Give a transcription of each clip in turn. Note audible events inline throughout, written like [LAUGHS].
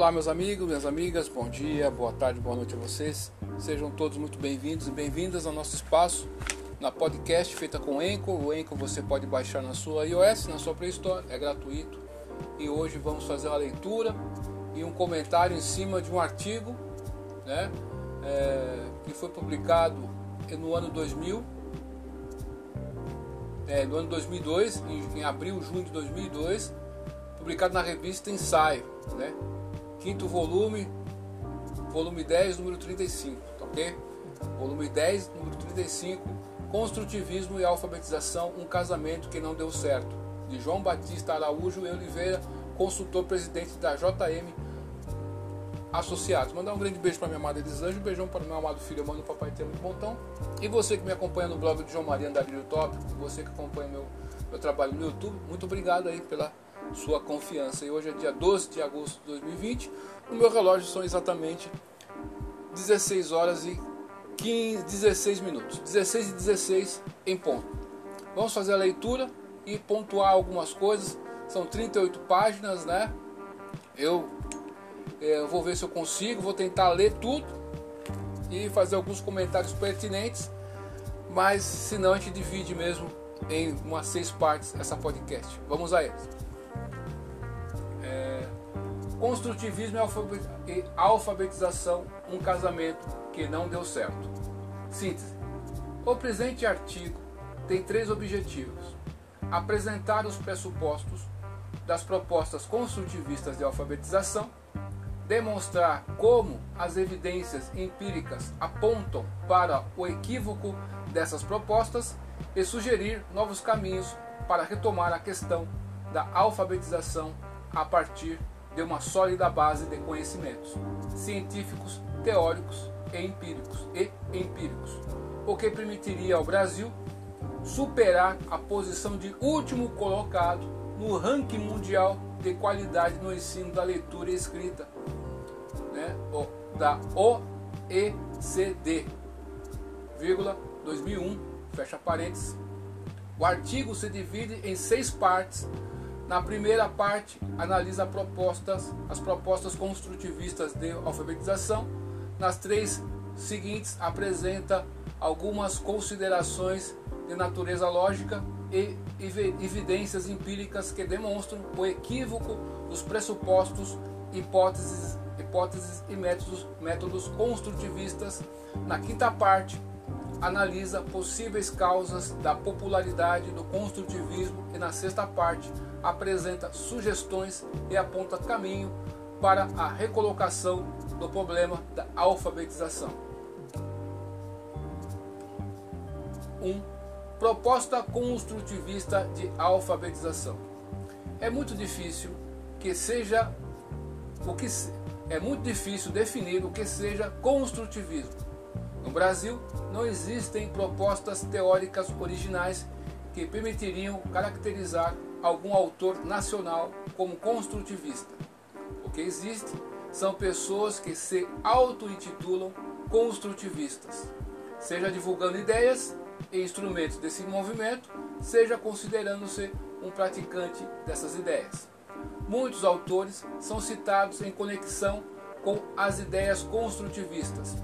Olá, meus amigos, minhas amigas, bom dia, boa tarde, boa noite a vocês. Sejam todos muito bem-vindos e bem-vindas ao nosso espaço na podcast feita com o Anchor. O Anchor você pode baixar na sua iOS, na sua Play Store, é gratuito. E hoje vamos fazer uma leitura e um comentário em cima de um artigo né, é, que foi publicado no ano 2000, é, no ano 2002, em, em abril, junho de 2002, publicado na revista Ensaio, né? Quinto volume, volume 10, número 35, tá ok? Volume 10, número 35, Construtivismo e Alfabetização, um casamento que não deu certo, de João Batista Araújo e Oliveira, consultor presidente da JM Associados. Mandar um grande beijo para minha amada Elisângela, um beijão para meu amado filho, mano, papai tem muito montão. E você que me acompanha no blog de João Maria Andarilho Tópico, você que acompanha meu, meu trabalho no YouTube, muito obrigado aí pela sua confiança. E hoje é dia 12 de agosto de 2020. O meu relógio são exatamente 16 horas e 15, 16 minutos. 16 e 16 em ponto. Vamos fazer a leitura e pontuar algumas coisas. São 38 páginas, né? Eu, é, eu vou ver se eu consigo, vou tentar ler tudo e fazer alguns comentários pertinentes. Mas se não, a gente divide mesmo em umas seis partes essa podcast. Vamos a eles. Construtivismo e alfabetização, um casamento que não deu certo. Síntese. O presente artigo tem três objetivos: apresentar os pressupostos das propostas construtivistas de alfabetização, demonstrar como as evidências empíricas apontam para o equívoco dessas propostas e sugerir novos caminhos para retomar a questão da alfabetização a partir de uma sólida base de conhecimentos científicos, teóricos e empíricos, e empíricos, o que permitiria ao Brasil superar a posição de último colocado no ranking mundial de qualidade no ensino da leitura e escrita, né, da OECD, vírgula, 2001, fecha parênteses. O artigo se divide em seis partes na primeira parte, analisa propostas, as propostas construtivistas de alfabetização. Nas três seguintes, apresenta algumas considerações de natureza lógica e evidências empíricas que demonstram o equívoco dos pressupostos, hipóteses, hipóteses e métodos, métodos construtivistas. Na quinta parte, analisa possíveis causas da popularidade do construtivismo e na sexta parte, apresenta sugestões e aponta caminho para a recolocação do problema da alfabetização. 1. Um, proposta construtivista de alfabetização. É muito difícil que seja o que é muito difícil definir o que seja construtivismo. No Brasil, não existem propostas teóricas originais que permitiriam caracterizar algum autor nacional como construtivista. O que existe são pessoas que se auto-intitulam construtivistas, seja divulgando ideias e instrumentos desse movimento, seja considerando-se um praticante dessas ideias. Muitos autores são citados em conexão com as ideias construtivistas.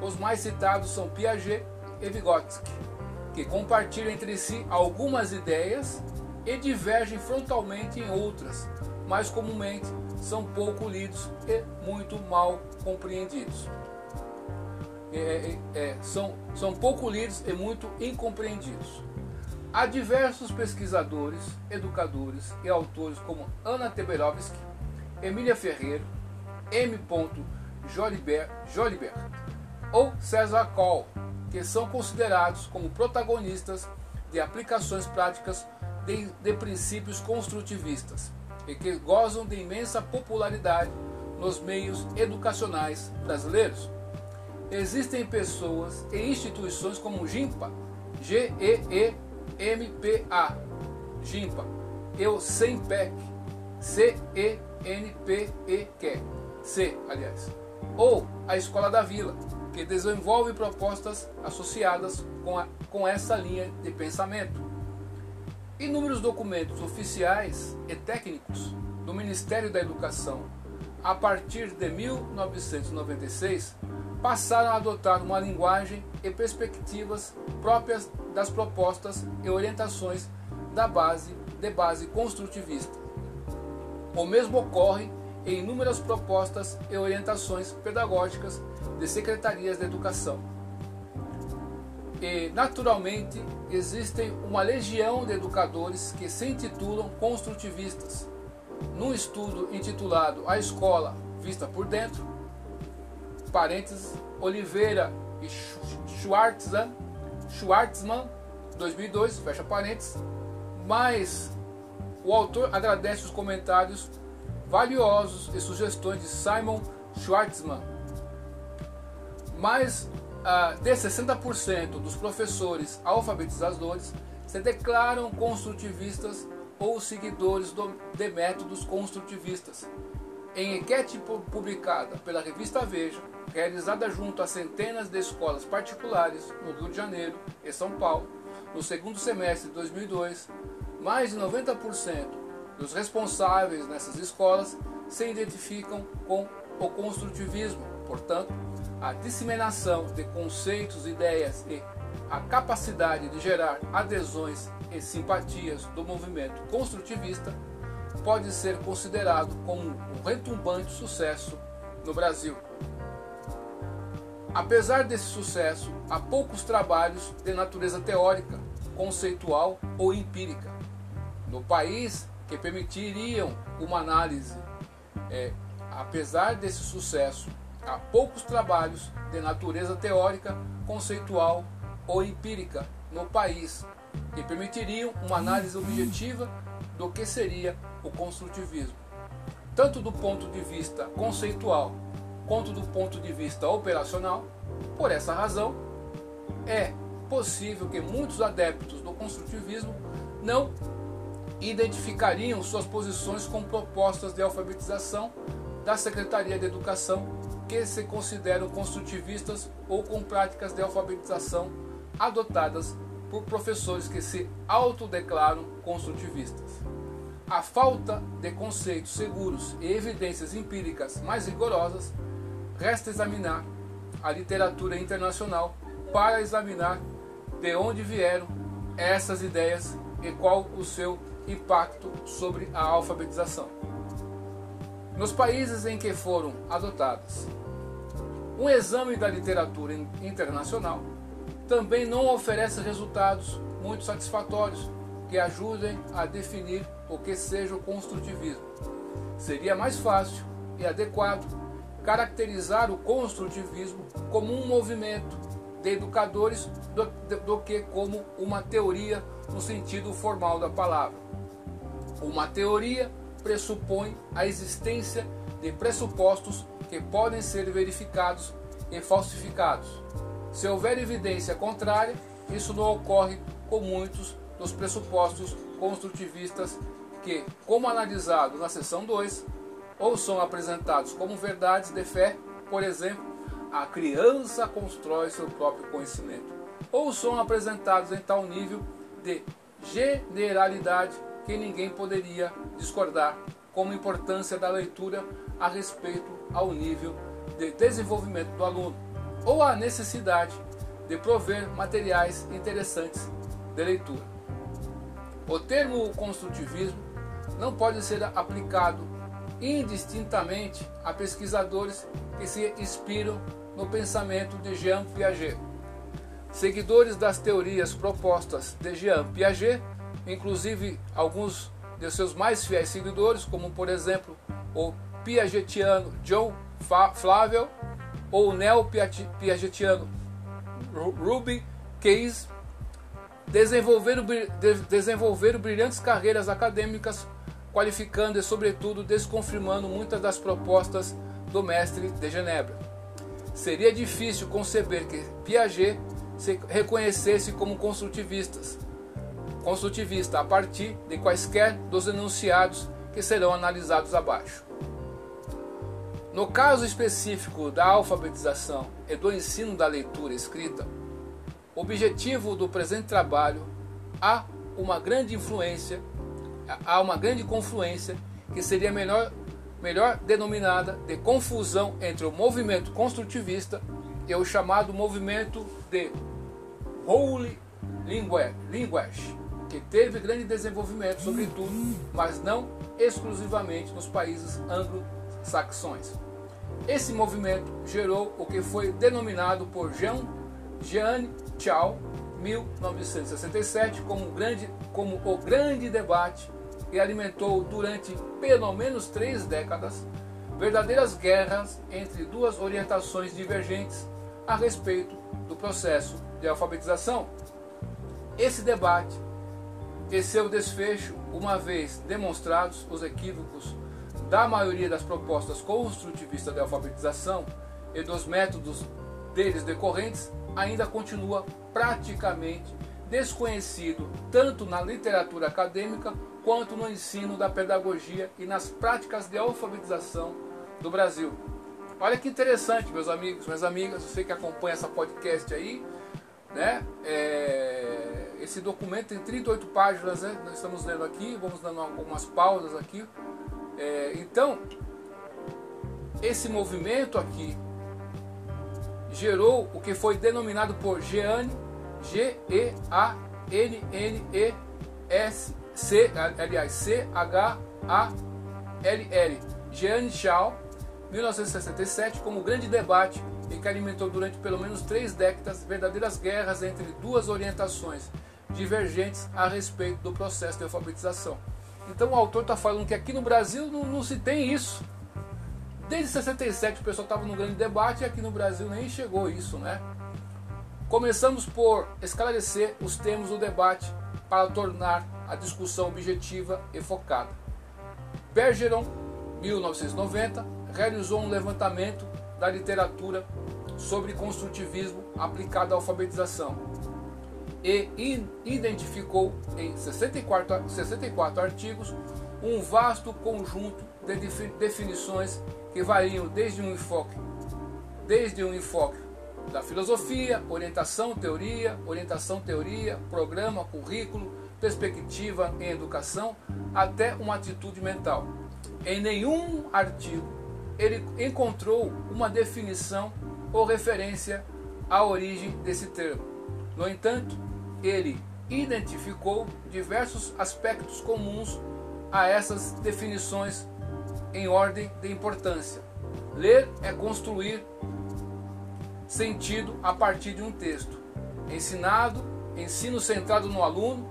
Os mais citados são Piaget e Vygotsky, que compartilham entre si algumas ideias e divergem frontalmente em outras, mas comumente são pouco lidos e muito mal compreendidos. É, é, é, são, são pouco lidos e muito incompreendidos. Há diversos pesquisadores, educadores e autores como Ana Teberovski, Emília Ferreiro, M. Jolibert, Jolibert ou César Kohl, que são considerados como protagonistas de aplicações práticas de, de princípios construtivistas e que gozam de imensa popularidade nos meios educacionais brasileiros. Existem pessoas e instituições como GIMPA, G-E-E-M-P-A, GIMPA, e o C-E-N-P-E-Q, C, aliás, ou a Escola da Vila, que desenvolve propostas associadas com, a, com essa linha de pensamento. Inúmeros documentos oficiais e técnicos do Ministério da Educação, a partir de 1996, passaram a adotar uma linguagem e perspectivas próprias das propostas e orientações da base de base construtivista. O mesmo ocorre em inúmeras propostas e orientações pedagógicas de secretarias de educação. Naturalmente, existem uma legião de educadores que se intitulam construtivistas. Num estudo intitulado A Escola Vista por Dentro, parênteses, Oliveira e Schwartzman, Schwartzman 2002, fecha parênteses, mas o autor agradece os comentários valiosos e sugestões de Simon Schwartzman. Mais de 60% dos professores alfabetizadores se declaram construtivistas ou seguidores do, de métodos construtivistas. Em enquete publicada pela revista Veja, realizada junto a centenas de escolas particulares no Rio de Janeiro e São Paulo, no segundo semestre de 2002, mais de 90% dos responsáveis nessas escolas se identificam com o construtivismo. Portanto, a disseminação de conceitos, ideias e a capacidade de gerar adesões e simpatias do movimento construtivista pode ser considerado como um retumbante sucesso no Brasil. Apesar desse sucesso, há poucos trabalhos de natureza teórica, conceitual ou empírica no país que permitiriam uma análise. É, apesar desse sucesso, há poucos trabalhos de natureza teórica, conceitual ou empírica no país que permitiriam uma análise objetiva do que seria o construtivismo, tanto do ponto de vista conceitual quanto do ponto de vista operacional. Por essa razão, é possível que muitos adeptos do construtivismo não identificariam suas posições com propostas de alfabetização da Secretaria de Educação que se consideram construtivistas ou com práticas de alfabetização adotadas por professores que se autodeclaram construtivistas. A falta de conceitos seguros e evidências empíricas mais rigorosas Resta examinar a literatura internacional para examinar de onde vieram essas ideias e qual o seu impacto sobre a alfabetização. Nos países em que foram adotadas, um exame da literatura internacional também não oferece resultados muito satisfatórios que ajudem a definir o que seja o construtivismo. Seria mais fácil e adequado caracterizar o construtivismo como um movimento de educadores do, do, que como uma teoria no sentido formal da palavra. Uma teoria pressupõe a existência de pressupostos podem ser verificados e falsificados. Se houver evidência contrária, isso não ocorre com muitos dos pressupostos construtivistas que, como analisado na seção 2, ou são apresentados como verdades de fé, por exemplo, a criança constrói seu próprio conhecimento, ou são apresentados em tal nível de generalidade que ninguém poderia discordar, como importância da leitura a respeito ao nível de desenvolvimento do aluno, ou a necessidade de prover materiais interessantes de leitura. O termo construtivismo não pode ser aplicado indistintamente a pesquisadores que se inspiram no pensamento de Jean Piaget. Seguidores das teorias propostas de Jean Piaget, inclusive alguns de seus mais fiéis seguidores, como por exemplo o piagetiano John Flavel ou neo-piagetiano Ruby Case, desenvolveram, desenvolveram brilhantes carreiras acadêmicas qualificando e, sobretudo, desconfirmando muitas das propostas do mestre de Genebra. Seria difícil conceber que Piaget se reconhecesse como construtivistas, construtivista a partir de quaisquer dos enunciados que serão analisados abaixo. No caso específico da alfabetização e do ensino da leitura escrita, objetivo do presente trabalho há uma grande influência há uma grande confluência que seria melhor melhor denominada de confusão entre o movimento construtivista e o chamado movimento de Holy Language, que teve grande desenvolvimento, sobretudo, mas não exclusivamente nos países anglo-saxões. Esse movimento gerou o que foi denominado por Jean, Jean Chao, 1967, como, grande, como o grande debate e alimentou durante pelo menos três décadas verdadeiras guerras entre duas orientações divergentes a respeito do processo de alfabetização. Esse debate e seu desfecho, uma vez demonstrados os equívocos da maioria das propostas construtivistas de alfabetização e dos métodos deles decorrentes, ainda continua praticamente desconhecido tanto na literatura acadêmica quanto no ensino da pedagogia e nas práticas de alfabetização do Brasil. Olha que interessante, meus amigos, minhas amigas, você que acompanha essa podcast aí, né? É, esse documento tem 38 páginas, né? Nós estamos lendo aqui, vamos dando algumas pausas aqui. É, então, esse movimento aqui gerou o que foi denominado por Jeanne, G-E-A-N-N-E-S, aliás, C-H-A-L-L, Jeanne Shaw, 1967, como grande debate e que alimentou durante pelo menos três décadas verdadeiras guerras entre duas orientações divergentes a respeito do processo de alfabetização. Então o autor está falando que aqui no Brasil não, não, se tem isso. Desde 67 o pessoal estava no grande debate e aqui no Brasil nem chegou isso, né? Começamos por esclarecer os termos do debate para tornar a discussão objetiva e focada. Bergeron, 1990, realizou um levantamento da literatura sobre construtivismo aplicado à alfabetização e identificou em 64, 64 artigos um vasto conjunto de definições que variam desde um enfoque, desde um enfoque da filosofia, orientação, teoria, orientação, teoria, programa, currículo, perspectiva em educação, até uma atitude mental. Em nenhum artigo ele encontrou uma definição ou referência à origem desse termo. No entanto, ele identificou diversos aspectos comuns a essas definições em ordem de importância. Ler é construir sentido a partir de um texto. Ensinado, ensino centrado no aluno,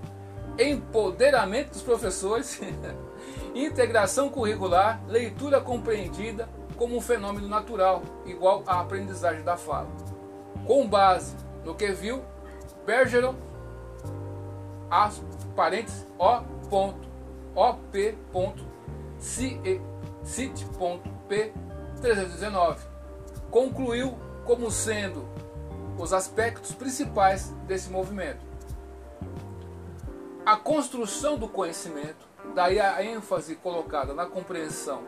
empoderamento dos professores, [LAUGHS] integração curricular, leitura compreendida como um fenômeno natural, igual à aprendizagem da fala. Com base no que viu, Bergeron, as parênteses, O.Op.Cit.P 319, concluiu como sendo os aspectos principais desse movimento. A construção do conhecimento, daí a ênfase colocada na compreensão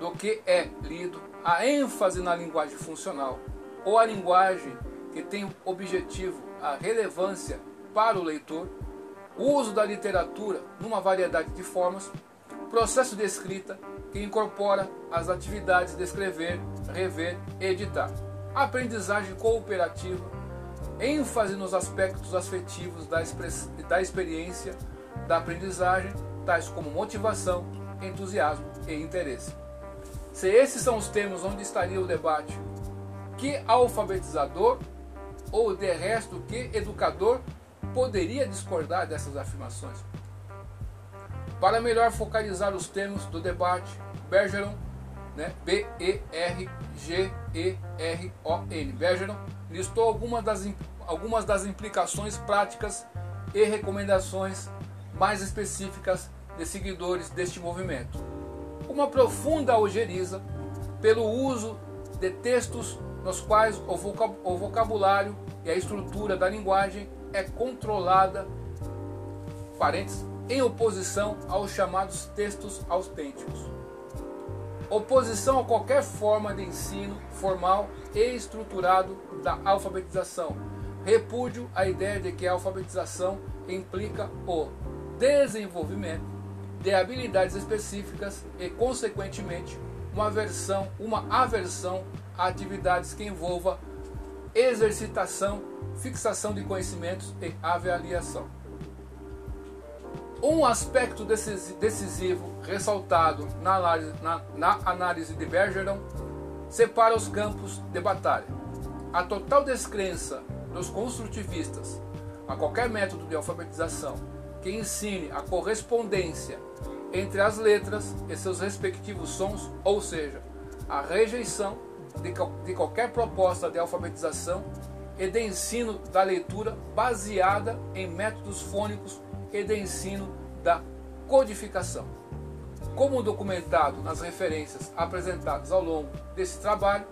do que é lido, a ênfase na linguagem funcional, ou a linguagem que tem objetivo a relevância para o leitor, o uso da literatura numa variedade de formas, processo de escrita que incorpora as atividades de escrever, rever e editar, aprendizagem cooperativa, ênfase nos aspectos afetivos da, da experiência da aprendizagem, tais como motivação, entusiasmo e interesse. Se esses são os termos onde estaria o debate, que alfabetizador ou de resto que educador poderia discordar dessas afirmações? Para melhor focalizar os termos do debate, Bergeron, né, B-E-R-G-E-R-O-N, Bergeron listou algumas das, algumas das implicações práticas e recomendações mais específicas de seguidores deste movimento. Uma profunda algeriza pelo uso de textos nos quais o vocabulário e a estrutura da linguagem é controlada em oposição aos chamados textos autênticos. Oposição a qualquer forma de ensino formal e estruturado da alfabetização. Repúdio à ideia de que a alfabetização implica o desenvolvimento de habilidades específicas e, consequentemente, uma aversão, uma aversão a atividades que envolva exercitação, fixação de conhecimentos e avaliação. Um aspecto decisivo ressaltado na análise, na, na análise de Bergeron separa os campos de batalha. A total descrença dos construtivistas a qualquer método de alfabetização que ensine a correspondência entre as letras e seus respectivos sons, ou seja, a rejeição de, de qualquer proposta de alfabetização e de ensino da leitura baseada em métodos fônicos e de ensino da codificação. Como documentado nas referências apresentadas ao longo desse trabalho,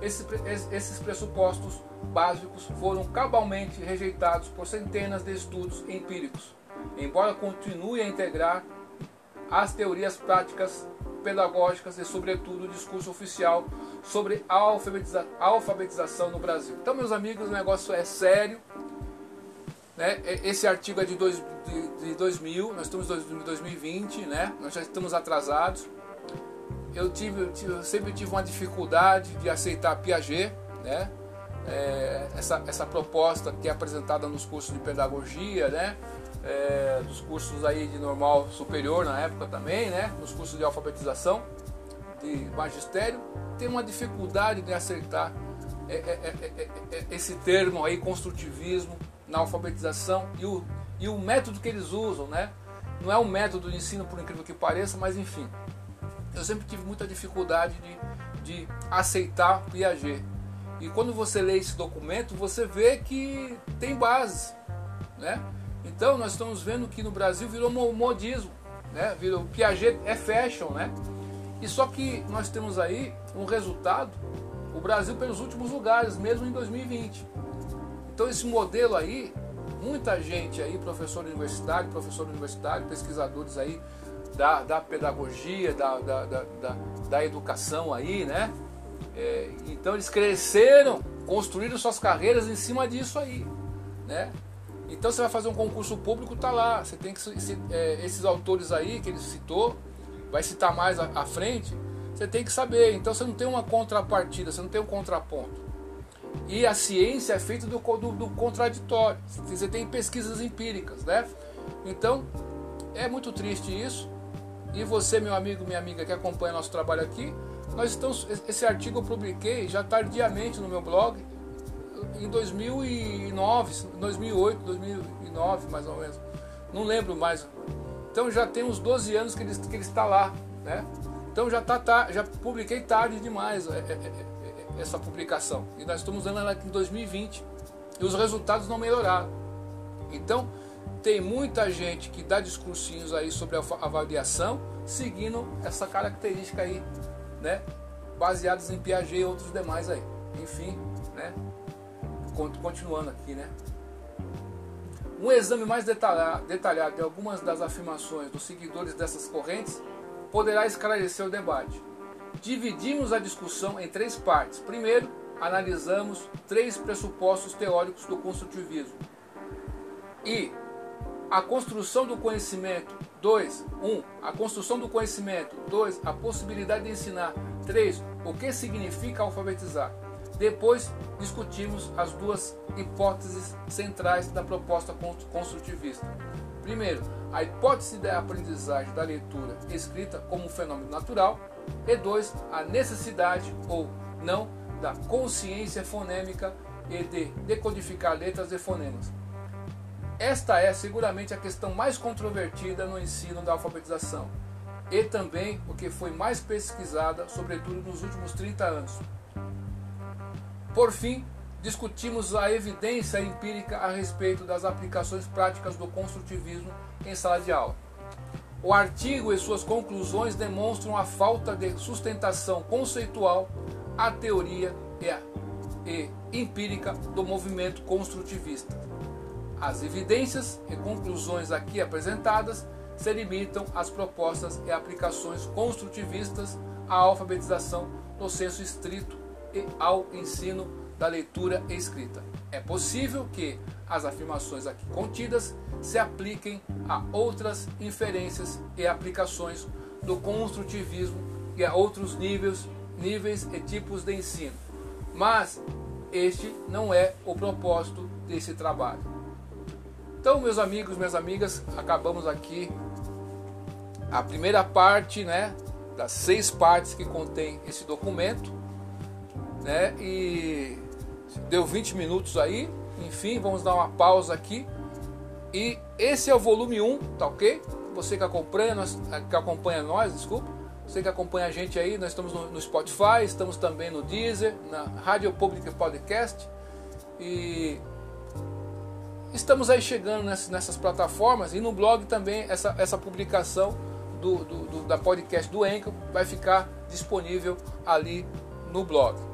esses pressupostos básicos foram cabalmente rejeitados por centenas de estudos empíricos, embora continue a integrar as teorias práticas pedagógicas e, sobretudo, o discurso oficial sobre a alfabetiza alfabetização no Brasil. Então, meus amigos, o negócio é sério. Né? Esse artigo é de, dois, de, de 2000, nós estamos em 2020, né? nós já estamos atrasados. Eu, tive, eu, tive, eu sempre tive uma dificuldade de aceitar Piaget, né? É, essa, essa proposta que é apresentada nos cursos de pedagogia, né? É, dos cursos aí de normal superior na época também, né? Nos cursos de alfabetização, de magistério, tem uma dificuldade de acertar é, é, é, esse termo aí, construtivismo, na alfabetização e o, e o método que eles usam, né? Não é um método de ensino, por incrível que pareça, mas enfim. Eu sempre tive muita dificuldade de, de aceitar Piaget. E quando você lê esse documento, você vê que tem base, né? Então nós estamos vendo que no Brasil virou modismo, né? Virou Piaget é fashion, né? E só que nós temos aí um resultado, o Brasil pelos últimos lugares, mesmo em 2020. Então esse modelo aí, muita gente aí, professor universitário, professor universitário, pesquisadores aí da, da pedagogia, da, da, da, da, da educação aí, né? É, então eles cresceram, construíram suas carreiras em cima disso aí, né? Então você vai fazer um concurso público, tá lá. Você tem que é, esses autores aí que ele citou, vai citar mais à, frente. Você tem que saber. Então você não tem uma contrapartida, você não tem um contraponto. E a ciência é feita do, do, do contraditório. Você tem pesquisas empíricas, né? Então é muito triste isso. E você, meu amigo, minha amiga que acompanha nosso trabalho aqui, nós estamos, esse artigo eu publiquei já tardiamente no meu blog em 2009, 2008, 2009 mais ou menos. Não lembro mais. Então já tem uns 12 anos que ele, que ele está lá, né? Então já tá, tá já publiquei tarde demais é, é, é, essa publicação. E nós estamos dando ela aqui em 2020 e os resultados não melhoraram. Então tem muita gente que dá discursinhos aí sobre a avaliação, seguindo essa característica aí né? Baseados em Piaget e outros demais aí. Enfim, né? Continuando aqui, né? Um exame mais detalhado, de algumas das afirmações dos seguidores dessas correntes poderá esclarecer o debate. Dividimos a discussão em três partes. Primeiro, analisamos três pressupostos teóricos do construtivismo. E a construção do conhecimento 2. 1. Um, a construção do conhecimento. 2. A possibilidade de ensinar. 3. O que significa alfabetizar. Depois discutimos as duas hipóteses centrais da proposta construtivista. Primeiro, a hipótese da aprendizagem da leitura escrita como um fenômeno natural. E dois, a necessidade ou não da consciência fonêmica e de decodificar letras e fonemas. Esta é seguramente a questão mais controvertida no ensino da alfabetização e também o que foi mais pesquisada, sobretudo nos últimos 30 anos. Por fim, discutimos a evidência empírica a respeito das aplicações práticas do construtivismo em sala de aula. O artigo e suas conclusões demonstram a falta de sustentação conceitual à teoria e empírica do movimento construtivista. As evidências e conclusões aqui apresentadas se limitam às propostas e aplicações construtivistas à alfabetização no senso estrito e ao ensino da leitura escrita. é possível que as afirmações aqui contidas se apliquem a outras inferências e aplicações do construtivismo e a outros níveis, níveis e tipos de ensino. Mas este não é o propósito desse trabalho. Então, meus amigos, minhas amigas, acabamos aqui a primeira parte, né, das seis partes que contém esse documento, né? E deu 20 minutos aí. Enfim, vamos dar uma pausa aqui. E esse é o volume 1, tá ok? Você que acompanha nós, que acompanha nós, desculpa. Você que acompanha a gente aí, nós estamos no, Spotify, estamos também no Deezer, na Rádio Public Podcast. E estamos aí chegando nessas, nessas plataformas e no blog também essa, essa publicação do, do, do, da podcast do Enkel vai ficar disponível ali no blog.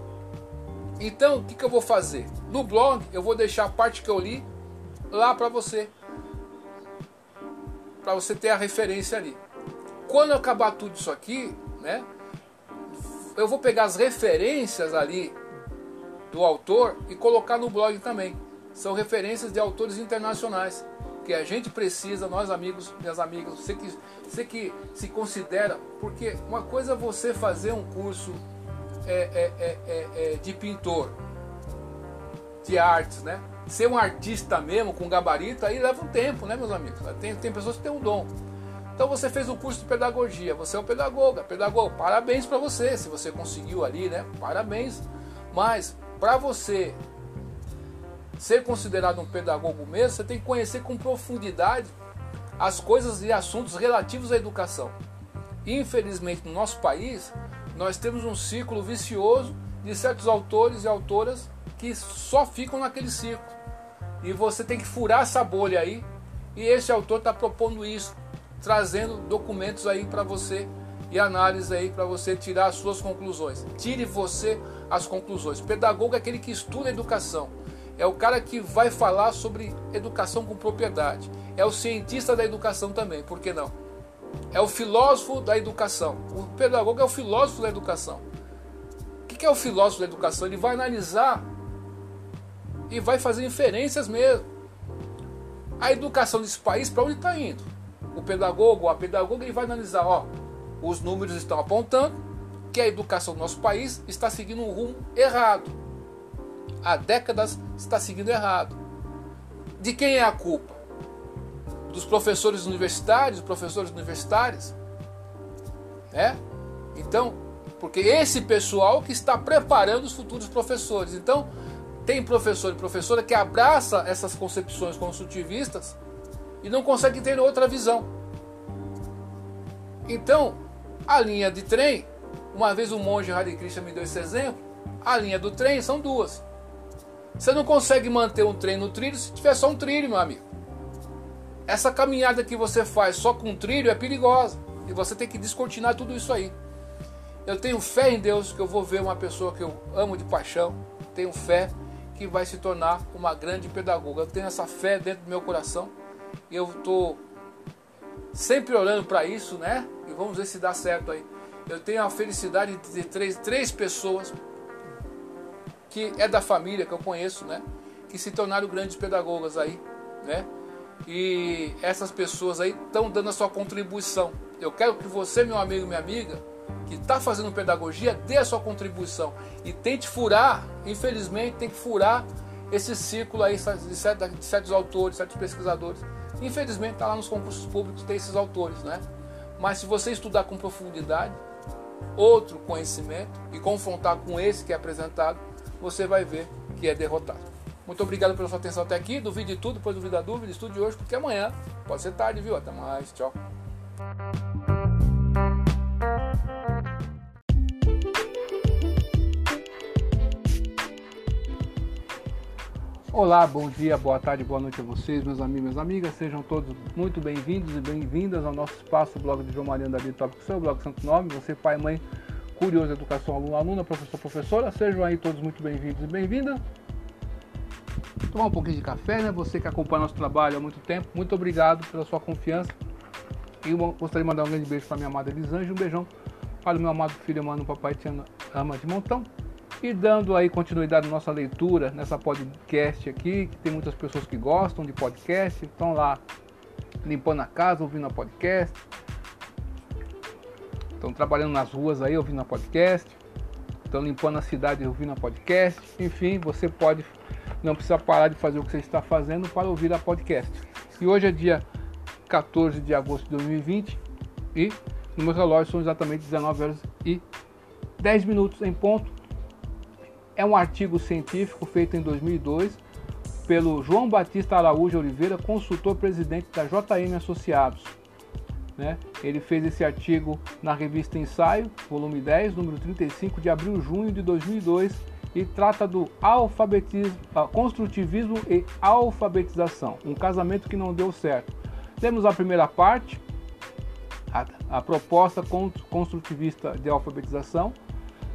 Então, o que, que eu vou fazer? No blog, eu vou deixar a parte que eu li lá para você. Para você ter a referência ali. Quando acabar tudo isso aqui, né? Eu vou pegar as referências ali do autor e colocar no blog também. São referências de autores internacionais que a gente precisa, nós amigos, minhas amigas, você que, você que se considera, porque uma coisa é você fazer um curso é, é, é, é, é de pintor, de artes, né? Ser um artista mesmo, com gabarito, aí leva um tempo, né, meus amigos? Tem, tem pessoas que têm um dom. Então você fez o um curso de pedagogia, você é um pedagoga, pedagogo, parabéns para você, se você conseguiu ali, né? Parabéns. Mas para você ser considerado um pedagogo mesmo, você tem que conhecer com profundidade as coisas e assuntos relativos à educação. Infelizmente, no nosso país, nós temos um ciclo vicioso de certos autores e autoras que só ficam naquele ciclo. E você tem que furar essa bolha aí. E esse autor está propondo isso, trazendo documentos aí para você e análise aí para você tirar as suas conclusões. Tire você as conclusões. pedagogo é aquele que estuda educação. É o cara que vai falar sobre educação com propriedade. É o cientista da educação também, por que não? É o filósofo da educação. O pedagogo é o filósofo da educação. O que é o filósofo da educação? Ele vai analisar e vai fazer inferências mesmo. A educação desse país, para onde está indo? O pedagogo, a pedagoga, ele vai analisar, ó, os números estão apontando que a educação do nosso país está seguindo um rumo errado. Há décadas está seguindo errado. De quem é a culpa? Dos professores universitários, professores universitários, né? Então, porque esse pessoal que está preparando os futuros professores. Então, tem professor e professora que abraça essas concepções construtivistas e não consegue ter outra visão. Então, a linha de trem, uma vez o monge Hare Krishna me deu esse exemplo, a linha do trem são duas. Você não consegue manter um trem no trilho se tiver só um trilho, meu amigo. Essa caminhada que você faz só com trilho é perigosa. E você tem que descortinar tudo isso aí. Eu tenho fé em Deus que eu vou ver uma pessoa que eu amo de paixão. Tenho fé que vai se tornar uma grande pedagoga. Eu tenho essa fé dentro do meu coração. E eu estou sempre orando para isso, né? E vamos ver se dá certo aí. Eu tenho a felicidade de ter três, três pessoas que é da família que eu conheço, né? Que se tornaram grandes pedagogas aí, né? E essas pessoas aí estão dando a sua contribuição. Eu quero que você, meu amigo, minha amiga, que está fazendo pedagogia, dê a sua contribuição e tente furar, infelizmente, tem que furar esse ciclo aí de certos, de certos autores, certos pesquisadores. Infelizmente, está lá nos concursos públicos, tem esses autores, né? Mas se você estudar com profundidade, outro conhecimento e confrontar com esse que é apresentado, você vai ver que é derrotado. Muito obrigado pela sua atenção até aqui. Duvide de tudo, depois duvida da dúvida, estude hoje, porque amanhã pode ser tarde, viu? Até mais. Tchau. Olá, bom dia, boa tarde, boa noite a vocês, meus amigos minhas amigas. Sejam todos muito bem-vindos e bem-vindas ao nosso espaço, o blog de João Maria Davi Tópico Seu, blog Santo Nome. Você, pai, mãe, curioso, educação, aluno, aluna, professor, professora, sejam aí todos muito bem-vindos e bem-vindas tomar um pouquinho de café, né? Você que acompanha nosso trabalho há muito tempo, muito obrigado pela sua confiança. E gostaria de mandar um grande beijo para minha amada Elisângela, um beijão para o meu amado filho, mano, papai te ama de montão. E dando aí continuidade à nossa leitura nessa podcast aqui, que tem muitas pessoas que gostam de podcast, estão lá limpando a casa, ouvindo a podcast. Estão trabalhando nas ruas aí, ouvindo a podcast. Estão limpando a cidade, ouvindo a podcast. Enfim, você pode, não precisa parar de fazer o que você está fazendo para ouvir a podcast. E hoje é dia 14 de agosto de 2020 e no meu relógio são exatamente 19 horas e 10 minutos em ponto. É um artigo científico feito em 2002 pelo João Batista Araújo Oliveira, consultor presidente da JM Associados. Né? Ele fez esse artigo na revista Ensaio, volume 10, número 35, de abril junho de 2002, e trata do alfabetismo, ah, construtivismo e alfabetização, um casamento que não deu certo. Temos a primeira parte, a, a proposta construtivista de alfabetização.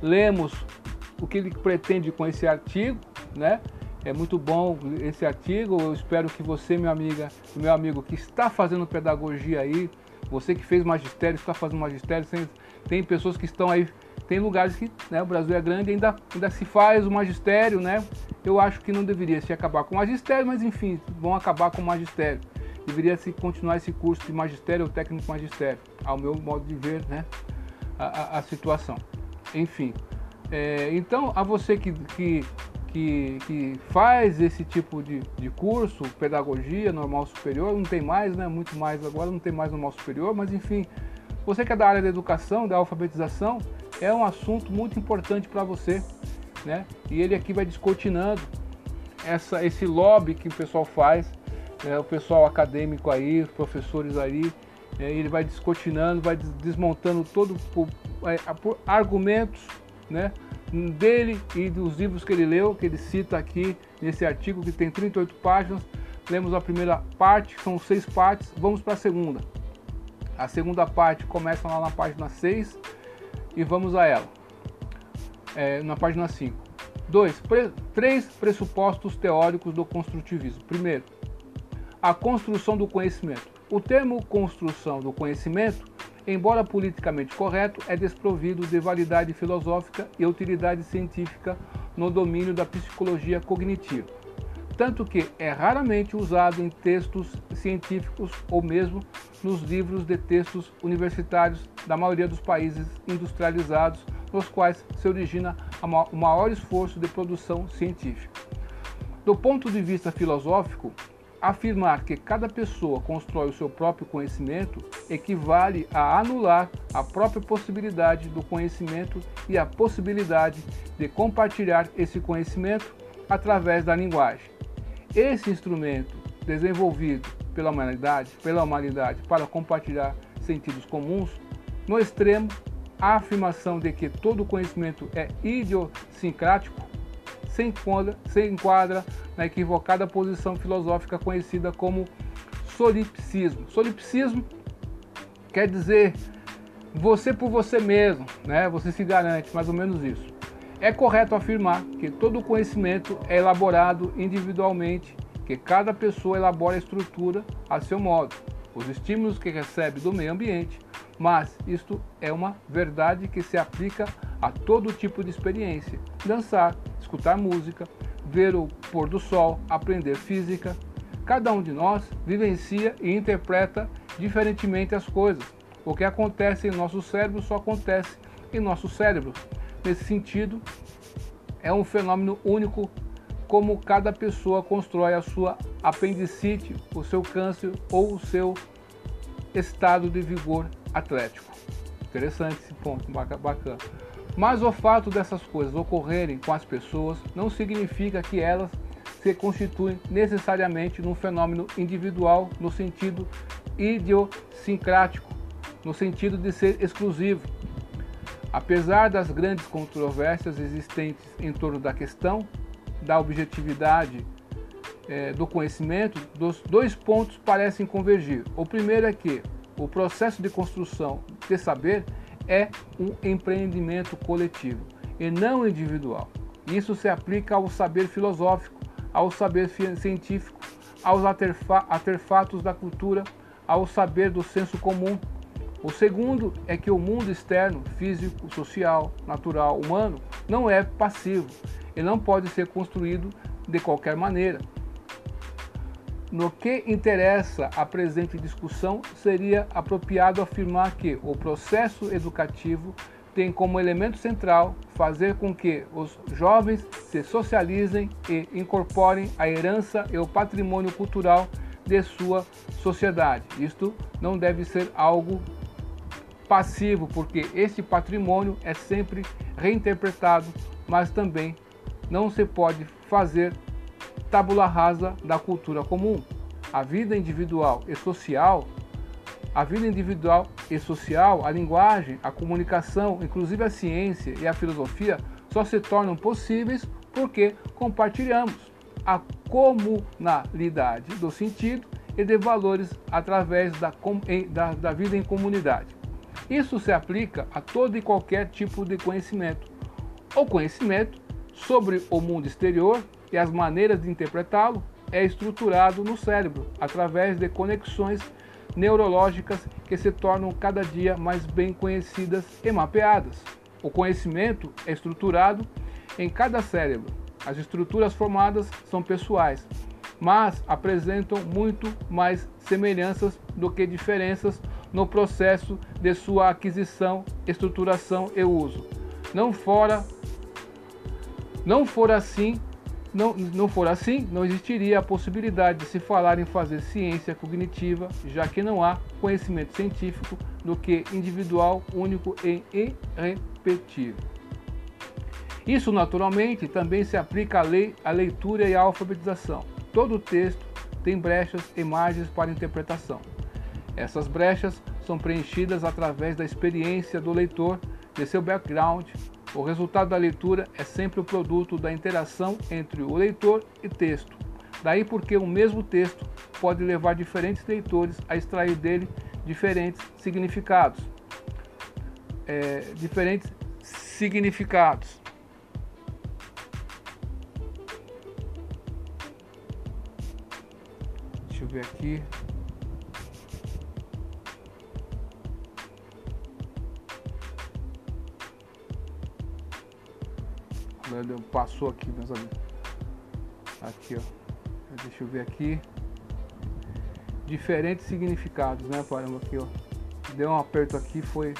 Lemos o que ele pretende com esse artigo, né? É muito bom esse artigo. Eu espero que você, minha amiga, meu amigo que está fazendo pedagogia aí, você que fez magistério, está fazendo magistério, tem pessoas que estão aí, tem lugares que né, o Brasil é grande ainda ainda se faz o magistério, né? Eu acho que não deveria se acabar com o magistério, mas enfim, vão acabar com o magistério. Deveria se continuar esse curso de magistério ou técnico magistério, ao meu modo de ver, né? A, a, a situação. Enfim, é, então a você que, que que, que faz esse tipo de, de curso, pedagogia normal superior, não tem mais, né? Muito mais agora, não tem mais normal superior, mas enfim, você que é da área da educação, da alfabetização, é um assunto muito importante para você, né? E ele aqui vai descortinando essa, esse lobby que o pessoal faz, é, o pessoal acadêmico aí, os professores aí, é, ele vai descortinando, vai desmontando todo por, é, por argumentos, né? dele e dos livros que ele leu, que ele cita aqui nesse artigo que tem 38 páginas. Lemos a primeira parte, são seis partes, vamos para a segunda. A segunda parte começa lá na página 6 e vamos a ela, é, na página 5. Dois, pre três pressupostos teóricos do construtivismo. Primeiro, a construção do conhecimento. O termo construção do conhecimento embora politicamente correto, é desprovido de validade filosófica e utilidade científica no domínio da psicologia cognitiva, tanto que é raramente usado em textos científicos ou mesmo nos livros de textos universitários da maioria dos países industrializados, nos quais se origina o maior esforço de produção científica. Do ponto de vista filosófico, Afirmar que cada pessoa constrói o seu próprio conhecimento equivale a anular a própria possibilidade do conhecimento e a possibilidade de compartilhar esse conhecimento através da linguagem. Esse instrumento desenvolvido pela humanidade, pela humanidade para compartilhar sentidos comuns, no extremo, a afirmação de que todo conhecimento é idiosincrático se enquadra, se enquadra na equivocada posição filosófica conhecida como solipsismo. Solipsismo quer dizer você por você mesmo, né? Você se garante, mais ou menos isso. É correto afirmar que todo conhecimento é elaborado individualmente, que cada pessoa elabora a estrutura a seu modo, os estímulos que recebe do meio ambiente, mas isto é uma verdade que se aplica a todo tipo de experiência. Dançar, escutar música, ver o pôr do sol, aprender física. Cada um de nós vivencia e interpreta diferentemente as coisas. O que acontece em nosso cérebro só acontece em nosso cérebro. Nesse sentido, é um fenômeno único como cada pessoa constrói a sua apendicite, o seu câncer ou o seu estado de vigor atlético. Interessante esse ponto, bacana. Mas o fato dessas coisas ocorrerem com as pessoas não significa que elas se constituem necessariamente num fenômeno individual no sentido idiosincrático, no sentido de ser exclusivo. Apesar das grandes controvérsias existentes em torno da questão da objetividade é, do conhecimento, dos dois pontos parecem convergir. O primeiro é que o processo de construção de saber é um empreendimento coletivo e não individual. Isso se aplica ao saber filosófico, ao saber científico, aos artefatos da cultura, ao saber do senso comum. O segundo é que o mundo externo, físico, social, natural, humano, não é passivo. Ele não pode ser construído de qualquer maneira. No que interessa a presente discussão, seria apropriado afirmar que o processo educativo tem como elemento central fazer com que os jovens se socializem e incorporem a herança e o patrimônio cultural de sua sociedade. Isto não deve ser algo passivo, porque este patrimônio é sempre reinterpretado, mas também não se pode fazer tábula rasa da cultura comum. A vida individual e social, a vida individual e social, a linguagem, a comunicação, inclusive a ciência e a filosofia só se tornam possíveis porque compartilhamos a comunalidade do sentido e de valores através da, da, da vida em comunidade. Isso se aplica a todo e qualquer tipo de conhecimento. O conhecimento sobre o mundo exterior e as maneiras de interpretá-lo é estruturado no cérebro através de conexões neurológicas que se tornam cada dia mais bem conhecidas e mapeadas. O conhecimento é estruturado em cada cérebro. As estruturas formadas são pessoais, mas apresentam muito mais semelhanças do que diferenças no processo de sua aquisição, estruturação e uso. Não fora não for assim, não, não for assim, não existiria a possibilidade de se falar em fazer ciência cognitiva, já que não há conhecimento científico do que individual, único e irrepetível. Isso naturalmente também se aplica à lei, à leitura e à alfabetização. Todo texto tem brechas e margens para interpretação. Essas brechas são preenchidas através da experiência do leitor, de seu background. O resultado da leitura é sempre o produto da interação entre o leitor e texto. Daí porque o mesmo texto pode levar diferentes leitores a extrair dele diferentes significados. É, diferentes significados. Deixa eu ver aqui. Passou aqui, meus amigos. Aqui, ó. Deixa eu ver aqui. Diferentes significados, né? Paramos aqui, ó. Deu um aperto aqui, foi.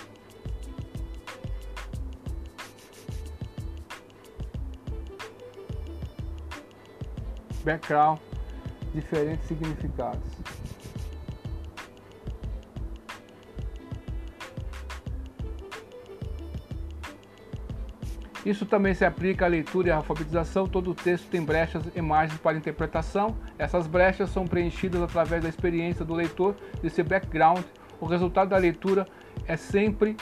Background, diferentes significados. Isso também se aplica à leitura e à alfabetização. Todo texto tem brechas e margens para interpretação. Essas brechas são preenchidas através da experiência do leitor, desse background. O resultado da leitura é sempre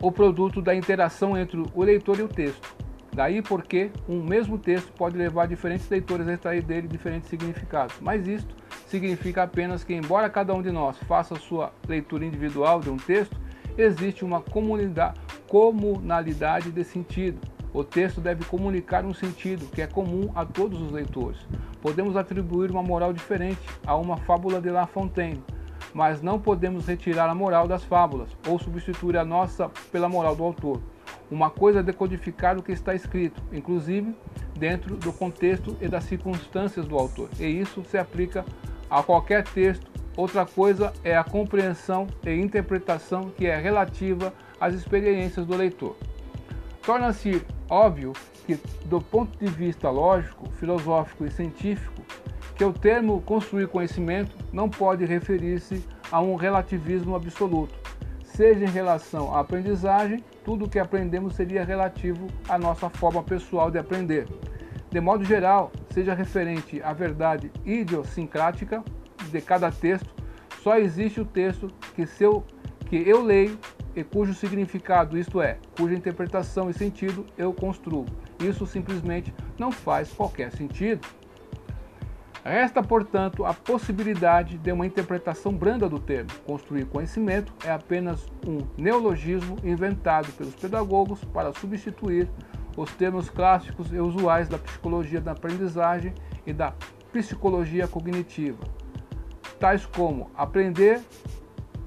o produto da interação entre o leitor e o texto. Daí porque um mesmo texto pode levar diferentes leitores a extrair dele diferentes significados. Mas isto significa apenas que, embora cada um de nós faça sua leitura individual de um texto, existe uma comunalidade de sentido. O texto deve comunicar um sentido que é comum a todos os leitores. Podemos atribuir uma moral diferente a uma fábula de La Fontaine, mas não podemos retirar a moral das fábulas ou substituir a nossa pela moral do autor. Uma coisa é decodificar o que está escrito, inclusive dentro do contexto e das circunstâncias do autor, e isso se aplica a qualquer texto Outra coisa é a compreensão e interpretação que é relativa às experiências do leitor. Torna-se óbvio que, do ponto de vista lógico, filosófico e científico, que o termo construir conhecimento não pode referir-se a um relativismo absoluto. Seja em relação à aprendizagem, tudo o que aprendemos seria relativo à nossa forma pessoal de aprender. De modo geral, seja referente à verdade idiosincrática de cada texto, só existe o texto que, seu, que eu leio e cujo significado, isto é, cuja interpretação e sentido eu construo. Isso simplesmente não faz qualquer sentido. Resta, portanto, a possibilidade de uma interpretação branda do termo. Construir conhecimento é apenas um neologismo inventado pelos pedagogos para substituir os termos clássicos e usuais da psicologia da aprendizagem e da psicologia cognitiva. Tais como aprender,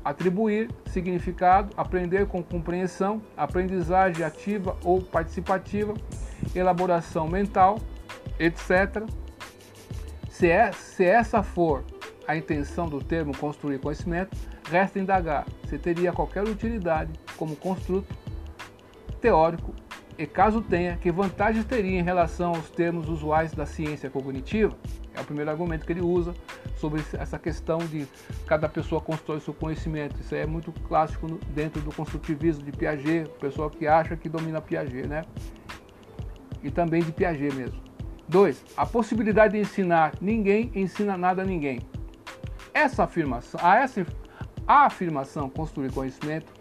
atribuir significado, aprender com compreensão, aprendizagem ativa ou participativa, elaboração mental, etc. Se, é, se essa for a intenção do termo construir conhecimento, resta indagar se teria qualquer utilidade como construto teórico e caso tenha, que vantagens teria em relação aos termos usuais da ciência cognitiva? É o primeiro argumento que ele usa sobre essa questão de cada pessoa constrói seu conhecimento. Isso é muito clássico dentro do construtivismo de Piaget, o pessoal que acha que domina Piaget, né? E também de Piaget mesmo. 2. A possibilidade de ensinar ninguém ensina nada a ninguém. Essa afirmação, a essa a afirmação construir conhecimento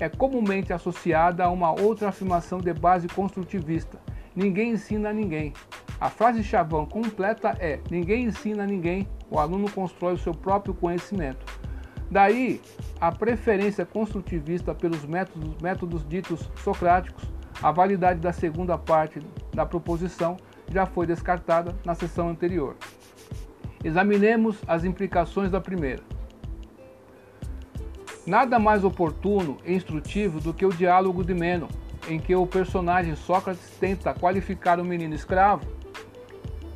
é comumente associada a uma outra afirmação de base construtivista: ninguém ensina a ninguém. A frase chavão completa é: ninguém ensina ninguém, o aluno constrói o seu próprio conhecimento. Daí a preferência construtivista pelos métodos, métodos ditos socráticos, a validade da segunda parte da proposição já foi descartada na sessão anterior. Examinemos as implicações da primeira. Nada mais oportuno e instrutivo do que o diálogo de Meno, em que o personagem Sócrates tenta qualificar o menino escravo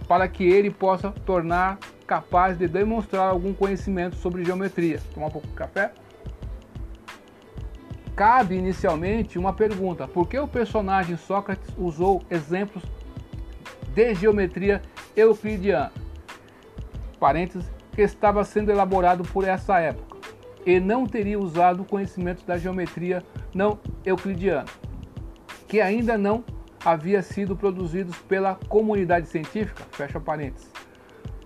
para que ele possa tornar capaz de demonstrar algum conhecimento sobre geometria. Tomar um pouco de café? Cabe inicialmente uma pergunta: por que o personagem Sócrates usou exemplos de geometria euclidiana? Parênteses, que estava sendo elaborado por essa época e não teria usado conhecimentos da geometria não euclidiana, que ainda não havia sido produzidos pela comunidade científica, fecha parênteses.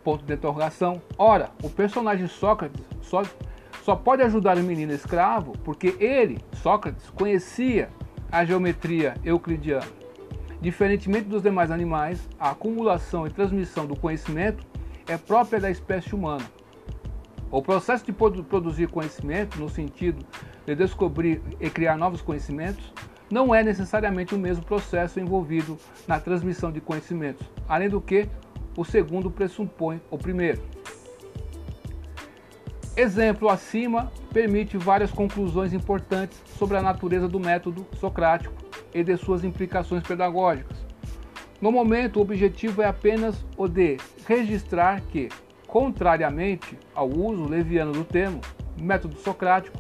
Ponto de interrogação. Ora, o personagem Sócrates só, só pode ajudar o menino escravo porque ele, Sócrates, conhecia a geometria euclidiana. Diferentemente dos demais animais, a acumulação e transmissão do conhecimento é própria da espécie humana o processo de produzir conhecimento, no sentido de descobrir e criar novos conhecimentos, não é necessariamente o mesmo processo envolvido na transmissão de conhecimentos, além do que o segundo pressupõe o primeiro. Exemplo acima permite várias conclusões importantes sobre a natureza do método socrático e de suas implicações pedagógicas. No momento, o objetivo é apenas o de registrar que Contrariamente ao uso leviano do termo, método socrático,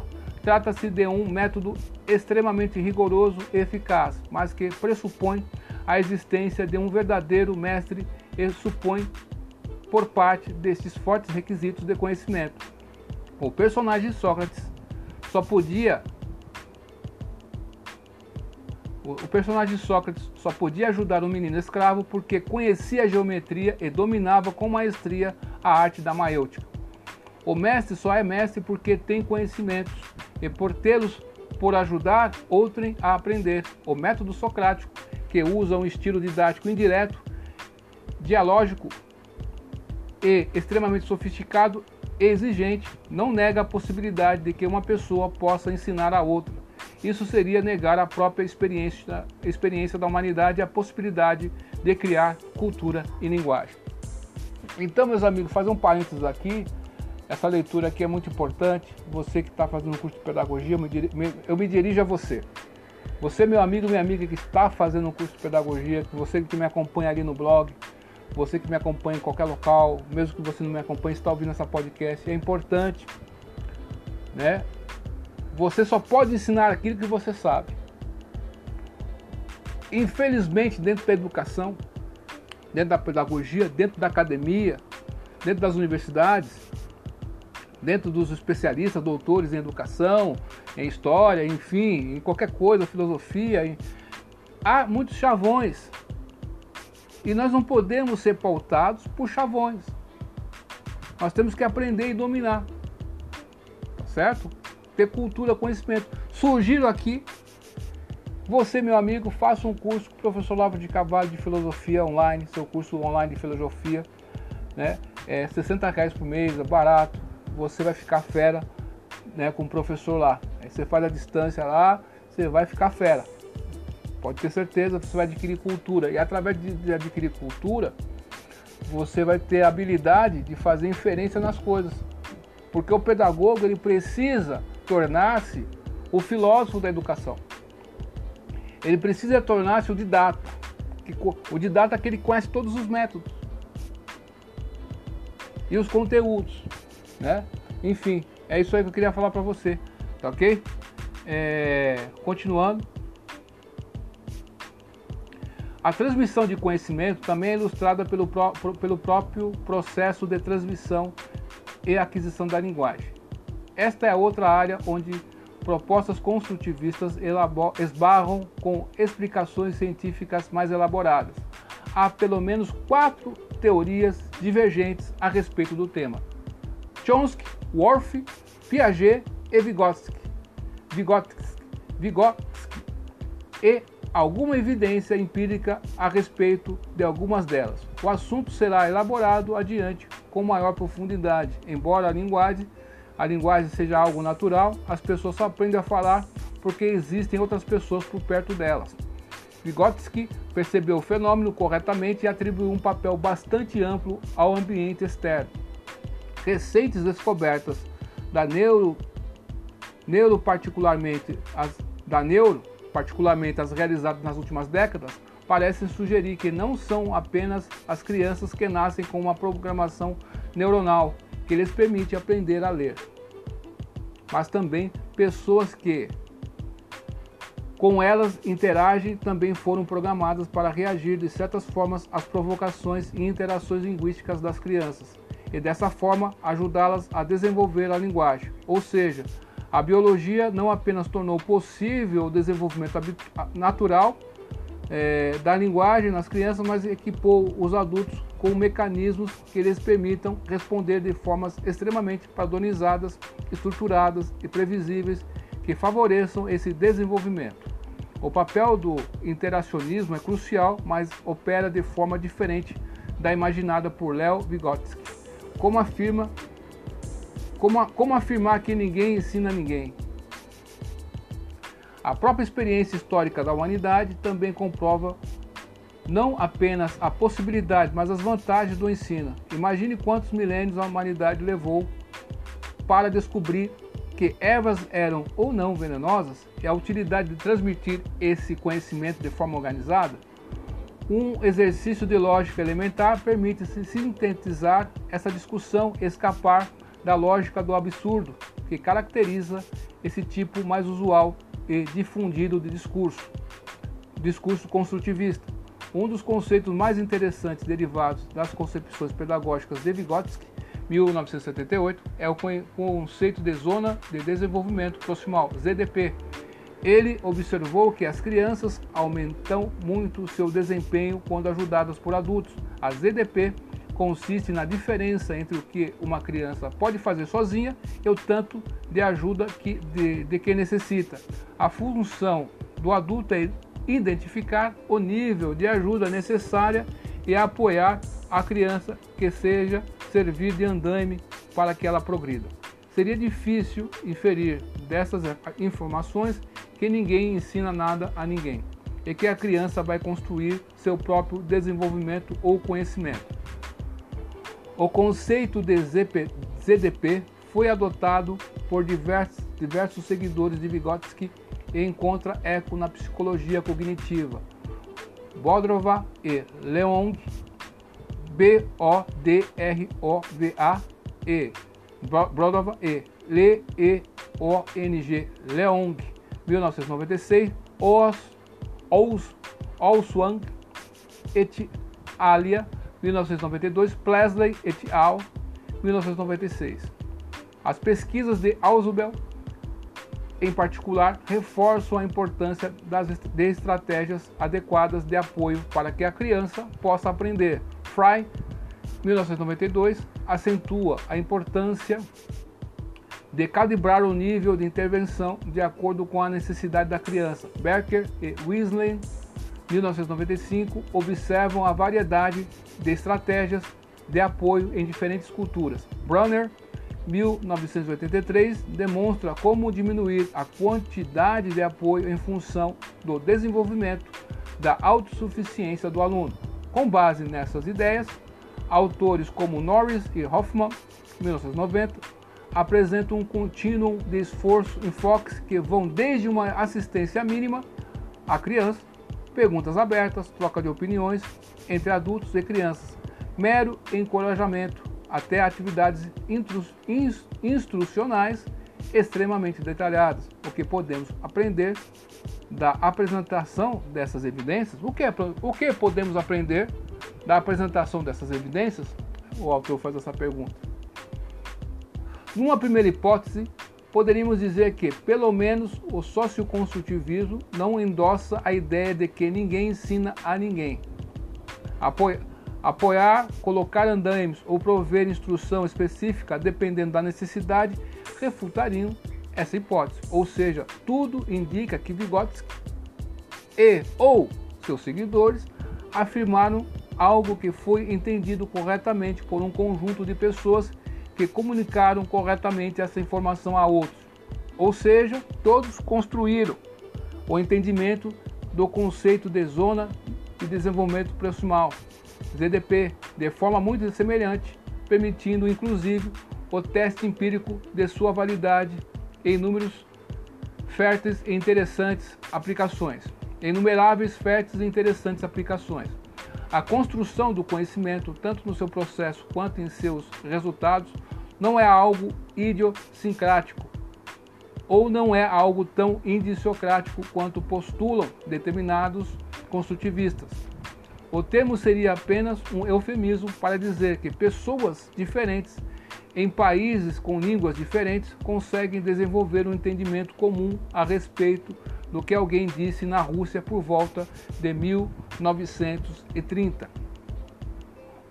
trata-se de um método extremamente rigoroso e eficaz, mas que pressupõe a existência de um verdadeiro mestre e supõe por parte destes fortes requisitos de conhecimento. O personagem Sócrates só podia o personagem Sócrates só podia ajudar o menino escravo porque conhecia a geometria e dominava com maestria a arte da maêutica. O mestre só é mestre porque tem conhecimentos e por tê-los por ajudar outrem a aprender. O método socrático, que usa um estilo didático indireto, dialógico e extremamente sofisticado e exigente, não nega a possibilidade de que uma pessoa possa ensinar a outra. Isso seria negar a própria experiência, experiência da humanidade a possibilidade de criar cultura e linguagem. Então, meus amigos, fazer um parênteses aqui. Essa leitura aqui é muito importante. Você que está fazendo curso de pedagogia, eu me dirijo a você. Você, meu amigo, minha amiga que está fazendo um curso de pedagogia, você que me acompanha ali no blog, você que me acompanha em qualquer local, mesmo que você não me acompanhe, está ouvindo essa podcast, é importante, né? Você só pode ensinar aquilo que você sabe. Infelizmente, dentro da educação, dentro da pedagogia, dentro da academia, dentro das universidades, dentro dos especialistas, doutores em educação, em história, enfim, em qualquer coisa, filosofia. Em... Há muitos chavões. E nós não podemos ser pautados por chavões. Nós temos que aprender e dominar. Certo? Ter cultura, conhecimento. Surgiram aqui você, meu amigo, faça um curso com o professor Lavo de Cavalho de Filosofia online, seu curso online de filosofia, né? É 60 reais por mês, é barato. Você vai ficar fera, né, com o professor lá. Aí você faz a distância lá, você vai ficar fera. Pode ter certeza você vai adquirir cultura. E através de adquirir cultura, você vai ter a habilidade de fazer inferência nas coisas. Porque o pedagogo ele precisa tornar-se o filósofo da educação. Ele precisa tornar-se o didata. O didata é que conhece todos os métodos e os conteúdos, né? Enfim, é isso aí que eu queria falar para você, tá ok? É, continuando. A transmissão de conhecimento também é ilustrada pelo, pelo próprio processo de transmissão e aquisição da linguagem. Esta é outra área onde propostas construtivistas esbarram com explicações científicas mais elaboradas. Há pelo menos quatro teorias divergentes a respeito do tema. Chomsky, Worf, Piaget e Vygotsky. Vygotsky, Vygotsky e alguma evidência empírica a respeito de algumas delas. O assunto será elaborado adiante com maior profundidade, embora a linguagem, a linguagem seja algo natural, as pessoas só aprendem a falar porque existem outras pessoas por perto delas. Vygotsky percebeu o fenômeno corretamente e atribuiu um papel bastante amplo ao ambiente externo. Recentes descobertas da neuro, neuro particularmente as, da neuro, particularmente as realizadas nas últimas décadas, parecem sugerir que não são apenas as crianças que nascem com uma programação neuronal que lhes permite aprender a ler, mas também pessoas que, com elas interagem também foram programadas para reagir de certas formas às provocações e interações linguísticas das crianças e dessa forma ajudá-las a desenvolver a linguagem. Ou seja, a biologia não apenas tornou possível o desenvolvimento natural é, da linguagem nas crianças, mas equipou os adultos com mecanismos que lhes permitam responder de formas extremamente padronizadas, estruturadas e previsíveis que favoreçam esse desenvolvimento. O papel do interacionismo é crucial, mas opera de forma diferente da imaginada por Leo Vygotsky. Como afirma, como, como afirmar que ninguém ensina ninguém? A própria experiência histórica da humanidade também comprova não apenas a possibilidade, mas as vantagens do ensino. Imagine quantos milênios a humanidade levou para descobrir que ervas eram ou não venenosas e a utilidade de transmitir esse conhecimento de forma organizada. Um exercício de lógica elementar permite sintetizar essa discussão escapar da lógica do absurdo, que caracteriza esse tipo mais usual e difundido de discurso, discurso construtivista. Um dos conceitos mais interessantes derivados das concepções pedagógicas de Vygotsky, 1978, é o conceito de Zona de Desenvolvimento Proximal, ZDP. Ele observou que as crianças aumentam muito seu desempenho quando ajudadas por adultos. A ZDP consiste na diferença entre o que uma criança pode fazer sozinha e o tanto de ajuda que, de, de que necessita. A função do adulto é identificar o nível de ajuda necessária e apoiar a criança que seja servir de andaime para que ela progrida. Seria difícil inferir dessas informações que ninguém ensina nada a ninguém e que a criança vai construir seu próprio desenvolvimento ou conhecimento. O conceito de ZDP foi adotado por diversos, diversos seguidores de Vygotsky e encontra eco na psicologia cognitiva. Bodrova e Leong, Bodrova e L-E-O-N-G, Leong, 1996, Os, Os, Oswang et alia 1992, Plesley et al., 1996. As pesquisas de Ausubel, em particular, reforçam a importância das, de estratégias adequadas de apoio para que a criança possa aprender. Fry, 1992, acentua a importância de calibrar o nível de intervenção de acordo com a necessidade da criança. Becker e Weasley 1995, observam a variedade de estratégias de apoio em diferentes culturas. Brunner, 1983, demonstra como diminuir a quantidade de apoio em função do desenvolvimento da autossuficiência do aluno. Com base nessas ideias, autores como Norris e Hoffman, 1990, apresentam um contínuo de esforço, enfoques que vão desde uma assistência mínima à criança, perguntas abertas, troca de opiniões entre adultos e crianças, mero encorajamento, até atividades instrucionais extremamente detalhadas. O que podemos aprender da apresentação dessas evidências? O que, é, o que podemos aprender da apresentação dessas evidências? O autor faz essa pergunta. Numa primeira hipótese, poderíamos dizer que, pelo menos, o socioconsultivismo não endossa a ideia de que ninguém ensina a ninguém. Apoia apoiar, colocar andaimes ou prover instrução específica, dependendo da necessidade, refutariam essa hipótese. Ou seja, tudo indica que Vygotsky e ou seus seguidores afirmaram algo que foi entendido corretamente por um conjunto de pessoas que comunicaram corretamente essa informação a outros. Ou seja, todos construíram o entendimento do conceito de zona de desenvolvimento proximal, ZDP, de forma muito semelhante, permitindo inclusive o teste empírico de sua validade em números férteis e interessantes aplicações. Inumeráveis férteis e interessantes aplicações. A construção do conhecimento, tanto no seu processo quanto em seus resultados, não é algo idiosincrático ou não é algo tão indiciocrático quanto postulam determinados construtivistas. O termo seria apenas um eufemismo para dizer que pessoas diferentes em países com línguas diferentes conseguem desenvolver um entendimento comum a respeito do que alguém disse na Rússia por volta de 1930.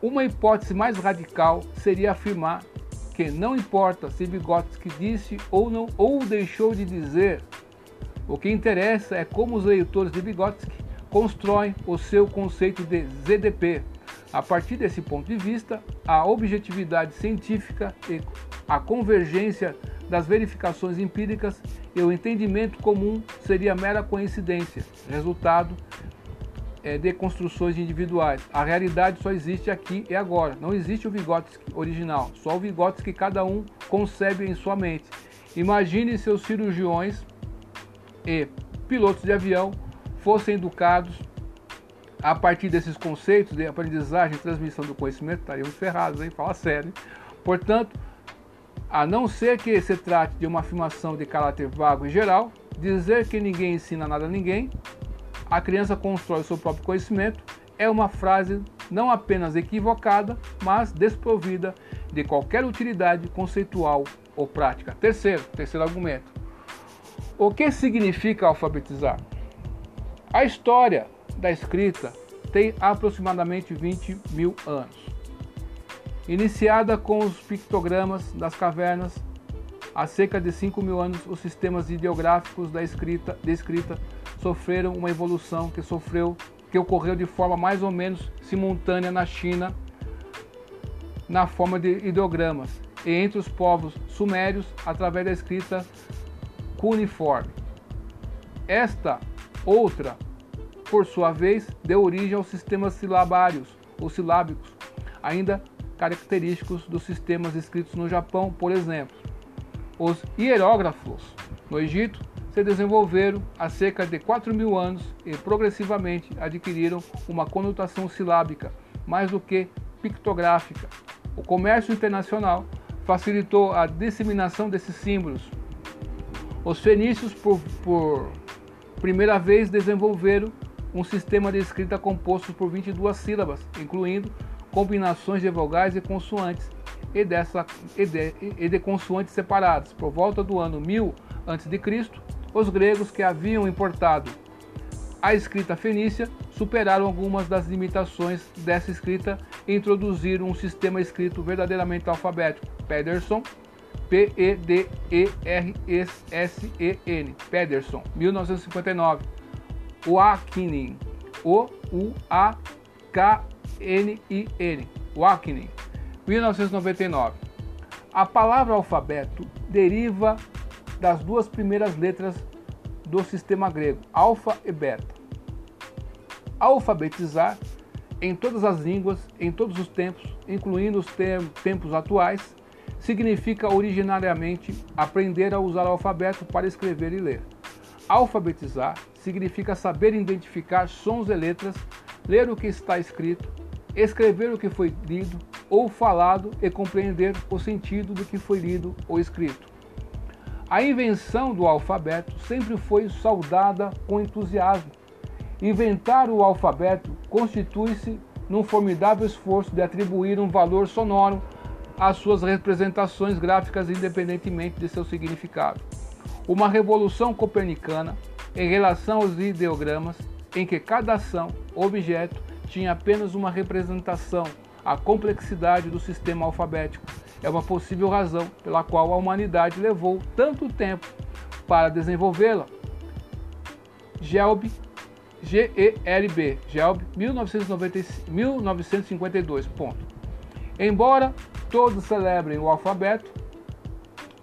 Uma hipótese mais radical seria afirmar que não importa se Vygotsky disse ou não ou deixou de dizer, o que interessa é como os leitores de Vygotsky constroem o seu conceito de ZDP, a partir desse ponto de vista, a objetividade científica e a convergência das verificações empíricas e o entendimento comum seria mera coincidência, resultado é, de construções individuais. A realidade só existe aqui e agora. Não existe o Vygotsky original, só o Vygotsky que cada um concebe em sua mente. Imagine se os cirurgiões e pilotos de avião fossem educados a partir desses conceitos de aprendizagem e transmissão do conhecimento, estaríamos ferrados, hein? Fala sério. Portanto, a não ser que se trate de uma afirmação de caráter vago em geral, dizer que ninguém ensina nada a ninguém, a criança constrói seu próprio conhecimento, é uma frase não apenas equivocada, mas desprovida de qualquer utilidade conceitual ou prática. Terceiro, terceiro argumento. O que significa alfabetizar? A história da escrita tem aproximadamente 20 mil anos. Iniciada com os pictogramas das cavernas, há cerca de 5 mil anos os sistemas ideográficos da escrita, de escrita sofreram uma evolução que sofreu, que ocorreu de forma mais ou menos simultânea na China, na forma de ideogramas, e entre os povos sumérios através da escrita cuneiforme. Esta outra por sua vez, deu origem aos sistemas silabários ou silábicos, ainda característicos dos sistemas escritos no Japão, por exemplo. Os hierógrafos no Egito se desenvolveram há cerca de 4 mil anos e progressivamente adquiriram uma conotação silábica mais do que pictográfica. O comércio internacional facilitou a disseminação desses símbolos. Os fenícios, por, por primeira vez, desenvolveram um sistema de escrita composto por 22 sílabas, incluindo combinações de vogais e consoantes e, dessa, e, de, e de consoantes separadas. Por volta do ano 1000 a.C., os gregos que haviam importado a escrita fenícia superaram algumas das limitações dessa escrita e introduziram um sistema escrito verdadeiramente alfabético. Pederson, P-E-D-E-R-S-E-N, Pederson, 1959 Wakinin. O-U-A-K-N-I-N. Wakinin. 1999. A palavra alfabeto deriva das duas primeiras letras do sistema grego, alfa e beta. Alfabetizar em todas as línguas, em todos os tempos, incluindo os tempos atuais, significa originariamente aprender a usar o alfabeto para escrever e ler. Alfabetizar significa saber identificar sons e letras, ler o que está escrito, escrever o que foi lido ou falado e compreender o sentido do que foi lido ou escrito. A invenção do alfabeto sempre foi saudada com entusiasmo. Inventar o alfabeto constitui-se num formidável esforço de atribuir um valor sonoro às suas representações gráficas independentemente de seu significado. Uma revolução copernicana em relação aos ideogramas, em que cada ação, objeto, tinha apenas uma representação, a complexidade do sistema alfabético. É uma possível razão pela qual a humanidade levou tanto tempo para desenvolvê-la. Gelb GELB, GELB 1952. Ponto. Embora todos celebrem o alfabeto,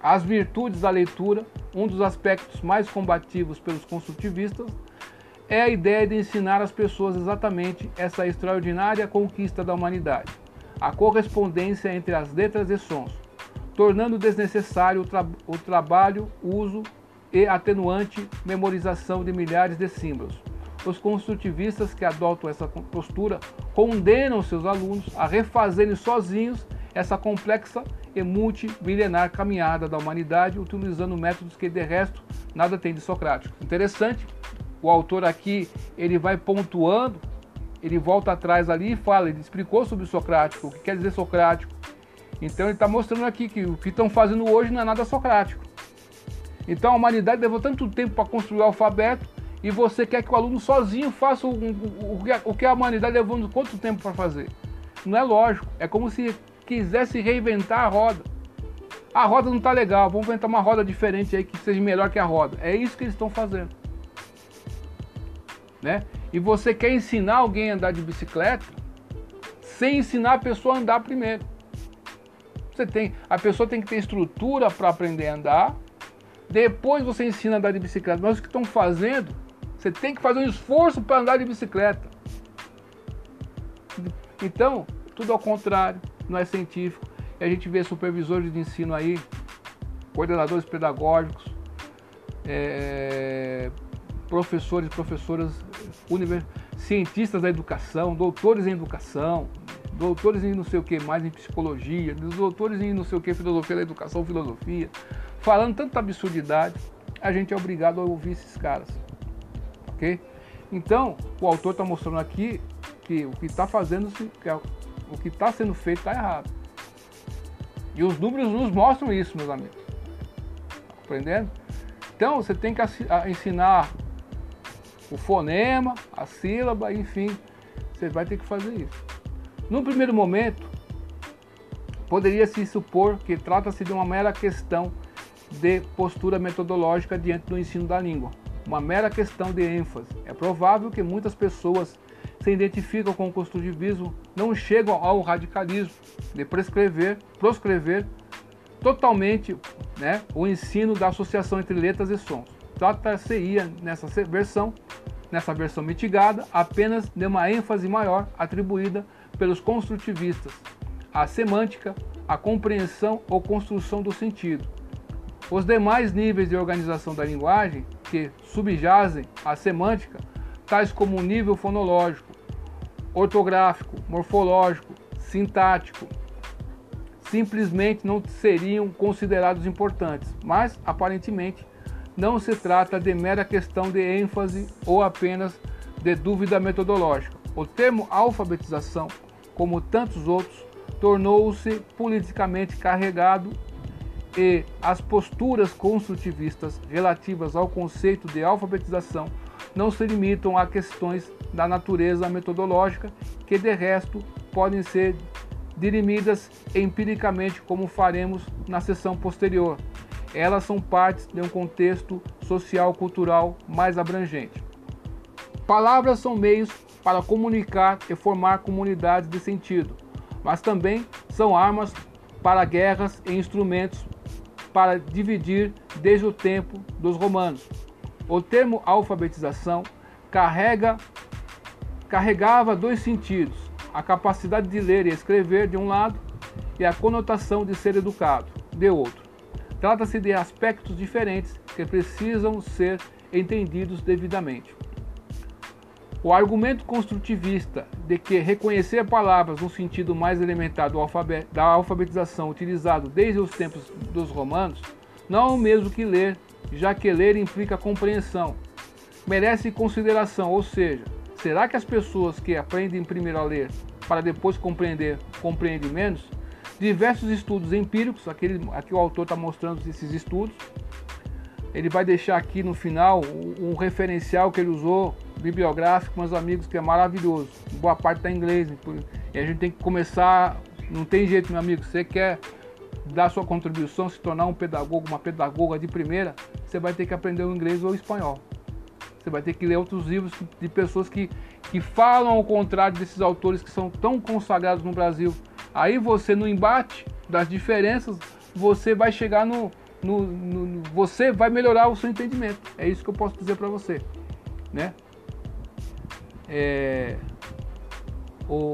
as virtudes da leitura, um dos aspectos mais combativos pelos construtivistas, é a ideia de ensinar às pessoas exatamente essa extraordinária conquista da humanidade, a correspondência entre as letras e sons, tornando desnecessário o, tra o trabalho, uso e atenuante memorização de milhares de símbolos os construtivistas que adotam essa postura condenam seus alunos a refazerem sozinhos essa complexa e multimilenar caminhada da humanidade utilizando métodos que de resto nada tem de socrático. Interessante, o autor aqui ele vai pontuando, ele volta atrás ali e fala, ele explicou sobre o socrático, o que quer dizer socrático. Então ele está mostrando aqui que o que estão fazendo hoje não é nada socrático. Então a humanidade levou tanto tempo para construir o alfabeto e você quer que o aluno sozinho faça o, o, o que a humanidade levou quanto tempo para fazer. Não é lógico. É como se quisesse reinventar a roda. A roda não está legal, vamos inventar uma roda diferente aí que seja melhor que a roda. É isso que eles estão fazendo. Né? E você quer ensinar alguém a andar de bicicleta sem ensinar a pessoa a andar primeiro. Você tem, a pessoa tem que ter estrutura para aprender a andar. Depois você ensina a andar de bicicleta. Mas o que estão fazendo você tem que fazer um esforço para andar de bicicleta. Então, tudo ao contrário, não é científico. E a gente vê supervisores de ensino aí, coordenadores pedagógicos, é, professores, professoras, univers... cientistas da educação, doutores em educação, doutores em não sei o que mais em psicologia, doutores em não sei o que filosofia da educação, filosofia, falando tanta absurdidade, a gente é obrigado a ouvir esses caras ok? Então, o autor está mostrando aqui que o que está fazendo, o que está sendo feito está errado. E os números nos mostram isso, meus amigos. Tá compreendendo? Então, você tem que ensinar o fonema, a sílaba, enfim, você vai ter que fazer isso. No primeiro momento, poderia se supor que trata-se de uma mera questão de postura metodológica diante do ensino da língua uma mera questão de ênfase. É provável que muitas pessoas se identificam com o construtivismo não chegam ao radicalismo de prescrever, proscrever totalmente né, o ensino da associação entre letras e sons. Trata-se-ia nessa versão, nessa versão mitigada, apenas de uma ênfase maior atribuída pelos construtivistas à semântica, à compreensão ou construção do sentido. Os demais níveis de organização da linguagem que subjazem à semântica, tais como o nível fonológico, ortográfico, morfológico, sintático, simplesmente não seriam considerados importantes, mas aparentemente não se trata de mera questão de ênfase ou apenas de dúvida metodológica. O termo alfabetização, como tantos outros, tornou-se politicamente carregado e as posturas construtivistas relativas ao conceito de alfabetização não se limitam a questões da natureza metodológica, que de resto podem ser dirimidas empiricamente, como faremos na sessão posterior. Elas são partes de um contexto social-cultural mais abrangente. Palavras são meios para comunicar e formar comunidades de sentido, mas também são armas para guerras e instrumentos para dividir desde o tempo dos romanos. O termo alfabetização carrega, carregava dois sentidos: a capacidade de ler e escrever de um lado e a conotação de ser educado, de outro. Trata-se de aspectos diferentes que precisam ser entendidos devidamente. O argumento construtivista de que reconhecer palavras no sentido mais elementar da alfabetização utilizado desde os tempos dos romanos não é o mesmo que ler, já que ler implica compreensão. Merece consideração, ou seja, será que as pessoas que aprendem primeiro a ler para depois compreender compreendem menos? Diversos estudos empíricos, aquele, aqui o autor está mostrando esses estudos, ele vai deixar aqui no final um referencial que ele usou bibliográfico, meus amigos, que é maravilhoso. Boa parte está em inglês. E a gente tem que começar. Não tem jeito, meu amigo. Você quer dar sua contribuição, se tornar um pedagogo, uma pedagoga de primeira, você vai ter que aprender o inglês ou o espanhol. Você vai ter que ler outros livros de pessoas que, que falam ao contrário desses autores que são tão consagrados no Brasil. Aí você, no embate das diferenças, você vai chegar no, no, no, você vai melhorar o seu entendimento. É isso que eu posso dizer para você, né? É, o,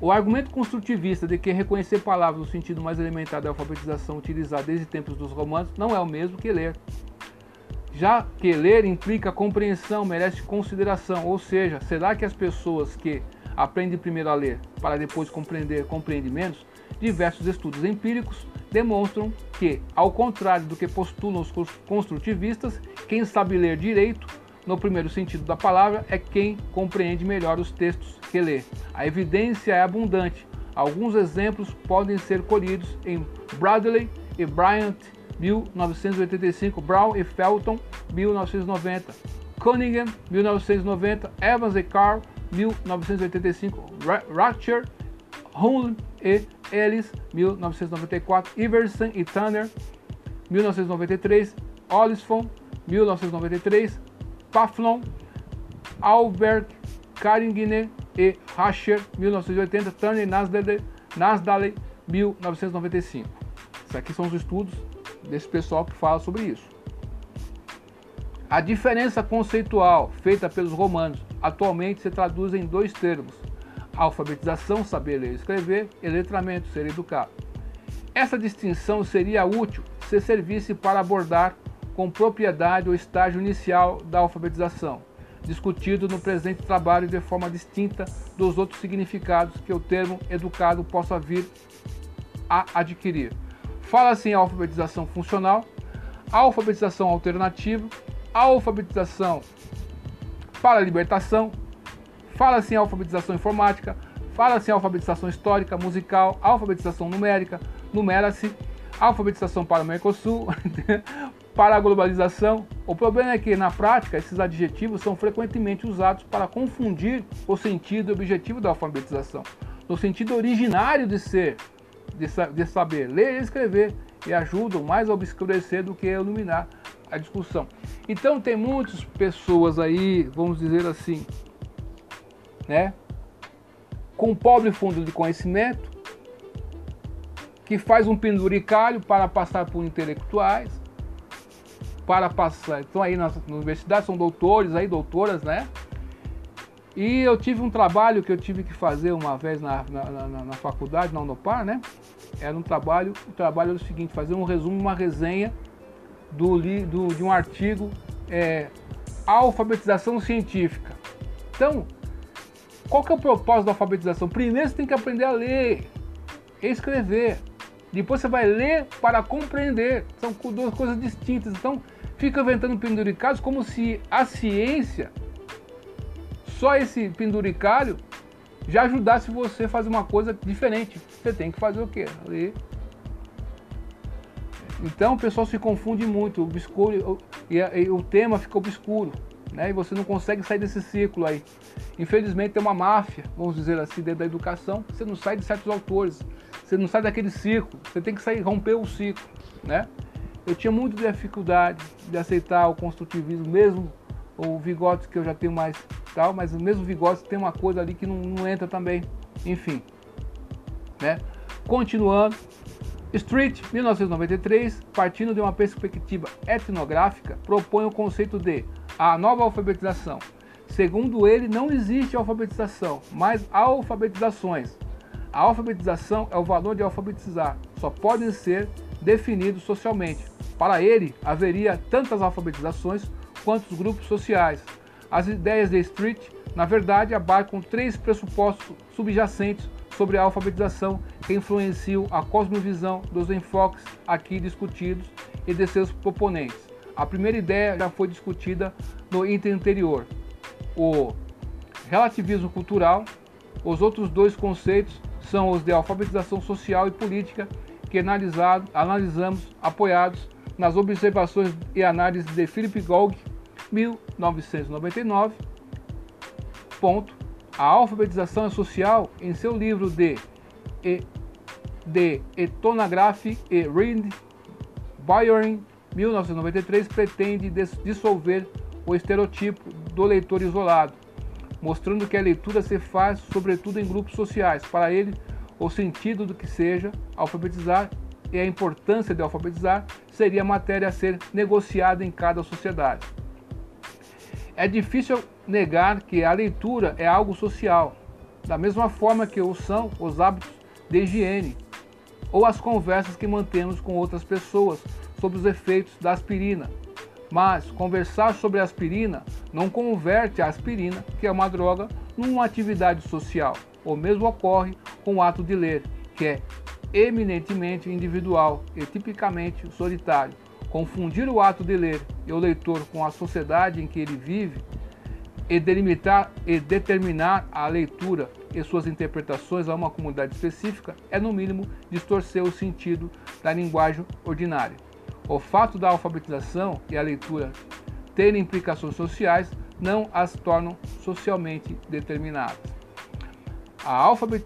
o argumento construtivista de que reconhecer palavras no sentido mais elementar da alfabetização utilizada desde tempos dos romanos não é o mesmo que ler. Já que ler implica compreensão, merece consideração, ou seja, será que as pessoas que aprendem primeiro a ler para depois compreender compreendem menos? Diversos estudos empíricos demonstram que, ao contrário do que postulam os construtivistas, quem sabe ler direito, no primeiro sentido da palavra, é quem compreende melhor os textos que lê. A evidência é abundante. Alguns exemplos podem ser colhidos em Bradley e Bryant, 1985, Brown e Felton, 1990, Cunningham, 1990, Evans e Carl, 1985, Ratcher, Hull e Ellis, 1994, Iverson e Tanner, 1993, Olisfon, 1993, Paflon, Albert, Carringine e Rascher, 1980, Tanner e Nasdale, 1995. Isso aqui são os estudos desse pessoal que fala sobre isso. A diferença conceitual feita pelos romanos atualmente se traduz em dois termos: alfabetização, saber ler e escrever, e letramento, ser educado. Essa distinção seria útil se servisse para abordar com propriedade o estágio inicial da alfabetização, discutido no presente trabalho de forma distinta dos outros significados que o termo educado possa vir a adquirir. Fala-se em alfabetização funcional, alfabetização alternativa, alfabetização para libertação, Fala-se em alfabetização informática, fala-se em alfabetização histórica, musical, alfabetização numérica, numera-se, alfabetização para o Mercosul, [LAUGHS] para a globalização. O problema é que, na prática, esses adjetivos são frequentemente usados para confundir o sentido e objetivo da alfabetização, no sentido originário de ser, de, saber ler e escrever, e ajudam mais a obscurecer do que a iluminar a discussão. Então, tem muitas pessoas aí, vamos dizer assim, né? com um pobre fundo de conhecimento, que faz um penduricalho para passar por intelectuais, para passar. Estão aí na, na universidade, são doutores, aí, doutoras, né? E eu tive um trabalho que eu tive que fazer uma vez na, na, na, na faculdade, na Unopar, né? Era um trabalho, o trabalho era o seguinte, fazer um resumo, uma resenha do, do de um artigo é, alfabetização científica. Então, qual que é o propósito da alfabetização? Primeiro você tem que aprender a ler escrever. Depois você vai ler para compreender. São duas coisas distintas. Então, fica inventando penduricados como se a ciência, só esse penduricalho, já ajudasse você a fazer uma coisa diferente. Você tem que fazer o quê? Ler. Então o pessoal se confunde muito, obscuro, e, e o tema fica obscuro né? E você não consegue sair desse ciclo aí. Infelizmente tem uma máfia, vamos dizer assim, dentro da educação. Você não sai de certos autores, você não sai daquele ciclo. Você tem que sair, romper o ciclo, né? Eu tinha muita dificuldade de aceitar o construtivismo, mesmo o Vygotsky que eu já tenho mais tal, mas o mesmo Vygotsky tem uma coisa ali que não, não entra também. Enfim, né? Continuando, Street, 1993, partindo de uma perspectiva etnográfica, propõe o conceito de a nova alfabetização. Segundo ele, não existe alfabetização, mas alfabetizações. A alfabetização é o valor de alfabetizar, só podem ser definidos socialmente. Para ele, haveria tantas alfabetizações quanto os grupos sociais. As ideias de Street, na verdade, abarcam três pressupostos subjacentes sobre a alfabetização que influenciam a cosmovisão dos enfoques aqui discutidos e de seus proponentes. A primeira ideia já foi discutida no interior, o relativismo cultural. Os outros dois conceitos são os de alfabetização social e política, que analisado, analisamos apoiados nas observações e análises de Philip Gogg, 1999. Ponto. A alfabetização social, em seu livro de, de Ethnography e Read, Byron, 1993, pretende dissolver o estereotipo do leitor isolado, mostrando que a leitura se faz sobretudo em grupos sociais. Para ele, o sentido do que seja alfabetizar e a importância de alfabetizar seria matéria a ser negociada em cada sociedade. É difícil negar que a leitura é algo social, da mesma forma que o são os hábitos de higiene ou as conversas que mantemos com outras pessoas sobre os efeitos da aspirina. Mas conversar sobre a aspirina não converte a aspirina, que é uma droga, numa atividade social. O mesmo ocorre com o ato de ler, que é eminentemente individual e tipicamente solitário. Confundir o ato de ler e o leitor com a sociedade em que ele vive e delimitar e determinar a leitura e suas interpretações a uma comunidade específica é, no mínimo, distorcer o sentido da linguagem ordinária. O fato da alfabetização e a leitura terem implicações sociais não as tornam socialmente determinadas. A, alfabet,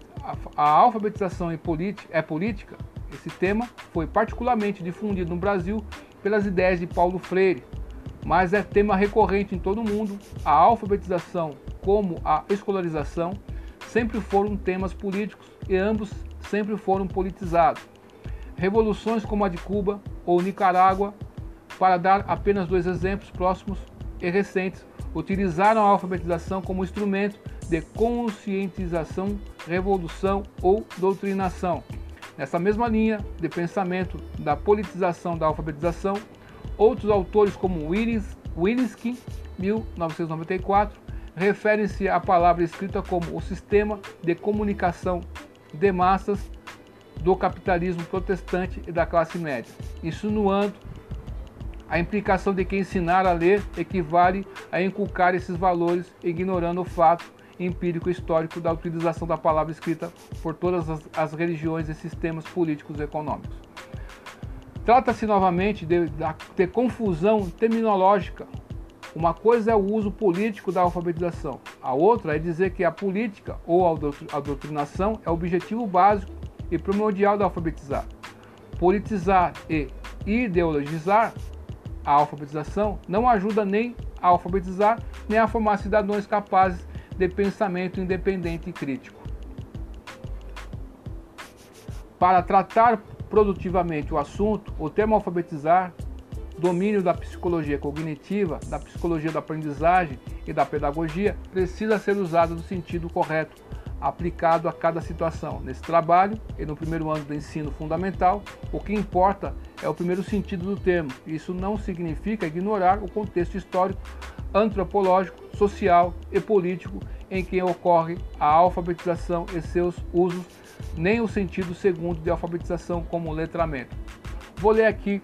a alfabetização é política. Esse tema foi particularmente difundido no Brasil pelas ideias de Paulo Freire, mas é tema recorrente em todo o mundo. A alfabetização, como a escolarização, sempre foram temas políticos e ambos sempre foram politizados. Revoluções como a de Cuba ou Nicarágua, para dar apenas dois exemplos próximos e recentes, utilizaram a alfabetização como instrumento de conscientização, revolução ou doutrinação. Nessa mesma linha de pensamento da politização da alfabetização, outros autores como Wilinski, 1994, referem-se à palavra escrita como o sistema de comunicação de massas do capitalismo protestante e da classe média, insinuando a implicação de que ensinar a ler equivale a inculcar esses valores, ignorando o fato empírico histórico da utilização da palavra escrita por todas as, as religiões e sistemas políticos e econômicos. Trata-se novamente de, de confusão terminológica. Uma coisa é o uso político da alfabetização, a outra é dizer que a política ou a doutrinação é o objetivo básico e primordial da alfabetizar. Politizar e ideologizar a alfabetização não ajuda nem a alfabetizar, nem a formar cidadãos capazes de pensamento independente e crítico. Para tratar produtivamente o assunto, o termo alfabetizar, domínio da psicologia cognitiva, da psicologia da aprendizagem e da pedagogia, precisa ser usado no sentido correto aplicado a cada situação. Nesse trabalho e no primeiro ano do ensino fundamental, o que importa é o primeiro sentido do termo. Isso não significa ignorar o contexto histórico, antropológico, social e político em que ocorre a alfabetização e seus usos, nem o sentido segundo de alfabetização como letramento. Vou ler aqui,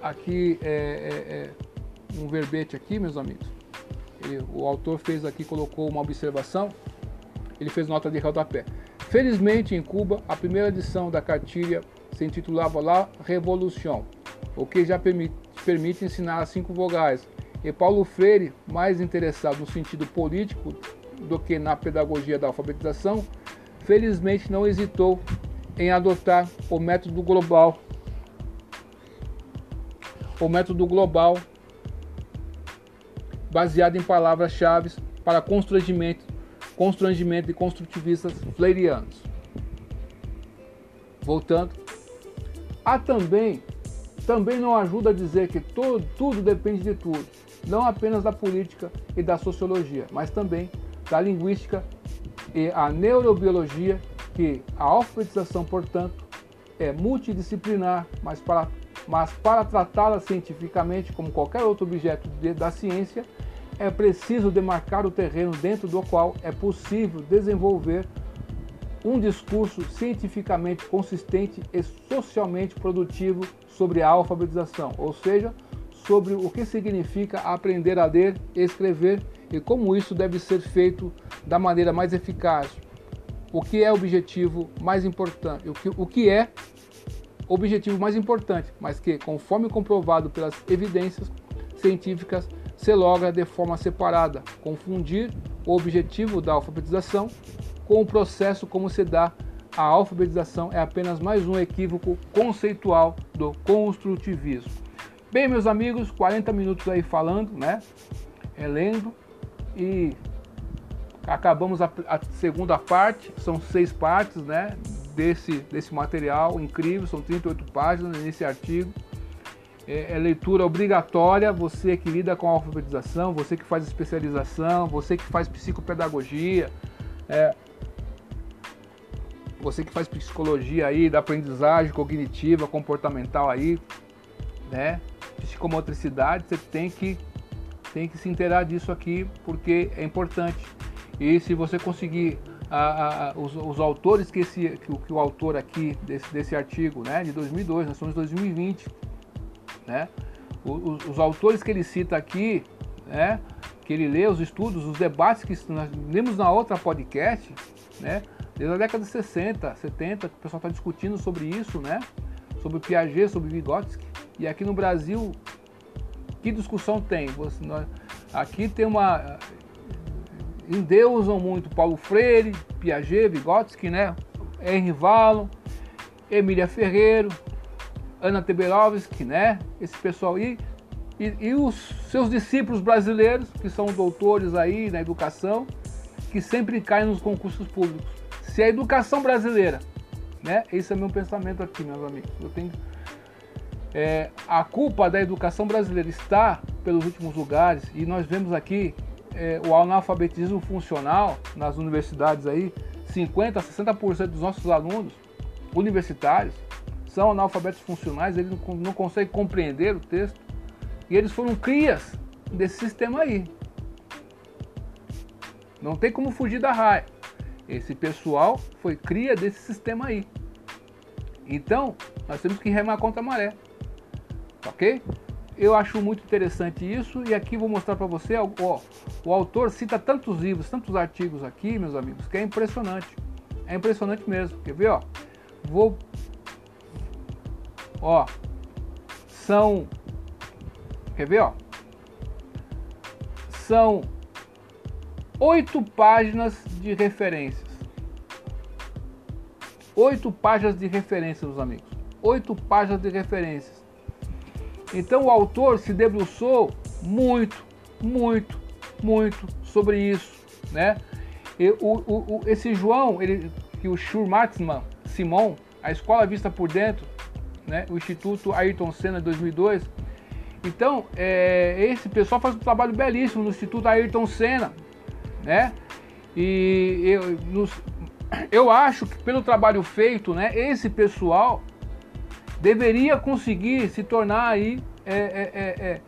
aqui é, é, é, um verbete aqui, meus amigos. Ele, o autor fez aqui, colocou uma observação ele fez nota de rodapé. Felizmente, em Cuba, a primeira edição da cartilha se intitulava La Revolution, o que já permite, permite ensinar as cinco vogais. E Paulo Freire, mais interessado no sentido político do que na pedagogia da alfabetização, felizmente não hesitou em adotar o método global. O método global baseado em palavras-chave para constrangimento constrangimento de construtivistas fleirianos. Voltando, há também, também não ajuda a dizer que todo, tudo depende de tudo, não apenas da política e da sociologia, mas também da linguística e a neurobiologia que a alfabetização, portanto, é multidisciplinar, mas para, mas para tratá-la cientificamente como qualquer outro objeto de, da ciência, é preciso demarcar o terreno dentro do qual é possível desenvolver um discurso cientificamente consistente e socialmente produtivo sobre a alfabetização, ou seja, sobre o que significa aprender a ler e escrever e como isso deve ser feito da maneira mais eficaz. O que é o objetivo mais importante? O que, o que é objetivo mais importante, mas que, conforme comprovado pelas evidências científicas, se logra de forma separada. Confundir o objetivo da alfabetização com o processo como se dá a alfabetização é apenas mais um equívoco conceitual do construtivismo. Bem, meus amigos, 40 minutos aí falando, né? É lendo e acabamos a, a, segunda parte, são seis partes, né? Desse, desse material incrível, são 38 páginas nesse artigo. É, é leitura obrigatória, você que lida com a alfabetização, você que faz especialização, você que faz psicopedagogia, é, você que faz psicologia aí, da aprendizagem cognitiva, comportamental aí, né? Psicomotricidade, você tem que, tem que se inteirar disso aqui porque é importante. E se você conseguir a, a, os, os, autores que, esse, que, que, o autor aqui desse, desse artigo, né, de 2002, nós em 2020, né? Os, os, autores que ele cita aqui, né, que ele lê, os estudos, os debates que nós lemos na outra podcast, né, Desde a década de 60, 70, que o pessoal está discutindo sobre isso, né? Sobre Piaget, sobre Vygotsky. E aqui no Brasil, que discussão tem? Você, nós, aqui tem uma. Endeusam muito Paulo Freire, Piaget, Vygotsky, né? Henry Vallon, Emília Ferreiro, Ana Teberovski, né? Esse pessoal aí. E, e os seus discípulos brasileiros, que são doutores aí na educação, que sempre caem nos concursos públicos se a educação brasileira, né? Esse é meu pensamento aqui, meus amigos. Eu tenho é, a culpa da educação brasileira está pelos últimos lugares e nós vemos aqui é, o analfabetismo funcional nas universidades aí, 50 a 60% dos nossos alunos universitários são analfabetos funcionais, eles não, conseguem compreender o texto e eles foram crias desse sistema aí. Não tem como fugir da raia. Esse pessoal foi cria desse sistema aí. Então, nós temos que remar contra a maré. Ok? Eu acho muito interessante isso e aqui vou mostrar para você, ó, o autor cita tantos livros, tantos artigos aqui, meus amigos, que é impressionante. É impressionante mesmo. Quer ver, ó? Vou ó, são Quer ver, ó? São oito páginas de referências. Oito páginas de referências, meus amigos. Oito páginas de referências. Então o autor se debruçou muito, muito, muito sobre isso, né? E o, o, esse João, ele, que o Schurmatzmann Simon, a Escola Vista por Dentro, né? o Instituto Ayrton Senna 2002. Então, é, esse pessoal faz um trabalho belíssimo no Instituto Ayrton Senna, né? E eu, nos, eu acho que pelo trabalho feito, né, esse pessoal deveria conseguir se tornar aí é, é, é, é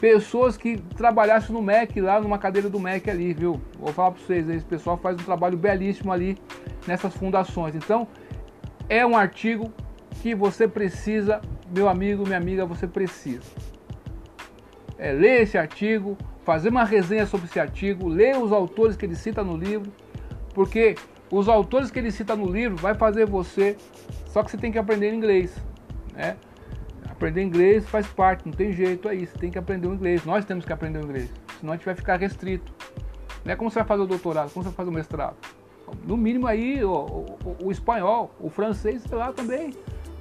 pessoas que trabalhassem no MEC, lá numa cadeira do MEC ali, viu? Vou falar para vocês, esse pessoal faz um trabalho belíssimo ali nessas fundações. Então, é um artigo que você precisa, meu amigo, minha amiga, você precisa. É, ler esse artigo, fazer uma resenha sobre esse artigo, ler os autores que ele cita no livro, porque os autores que ele cita no livro vai fazer você, só que você tem que aprender inglês, né? Aprender inglês faz parte, não tem jeito aí, você tem que aprender o inglês, nós temos que aprender o inglês, senão a gente vai ficar restrito. Não é como você vai fazer o doutorado, como você vai fazer o mestrado. No mínimo aí o, o, o espanhol, o francês, sei lá também.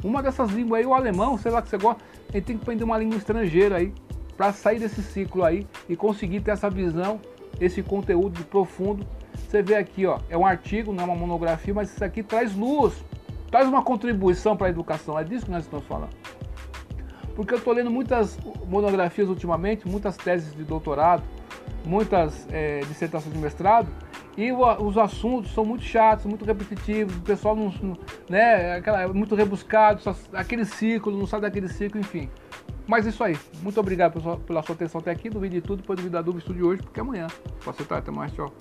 Uma dessas línguas aí, o alemão, sei lá que você gosta, gente tem que aprender uma língua estrangeira aí para sair desse ciclo aí e conseguir ter essa visão, esse conteúdo profundo. Você vê aqui, ó, é um artigo, não é uma monografia, mas isso aqui traz luz, traz uma contribuição para a educação. É disso que nós estamos falando. Porque eu estou lendo muitas monografias ultimamente, muitas teses de doutorado, muitas é, dissertações de mestrado, E os assuntos são muito chatos, muito repetitivos, o pessoal não, né, aquela, muito rebuscado, só, aquele ciclo, não sai daquele ciclo, enfim. Mas isso aí. Muito obrigado sua, pela sua atenção até aqui. Vídeo de tudo, depois do vídeo da dúvida, estude hoje, porque amanhã. Posso estar até mais, tchau.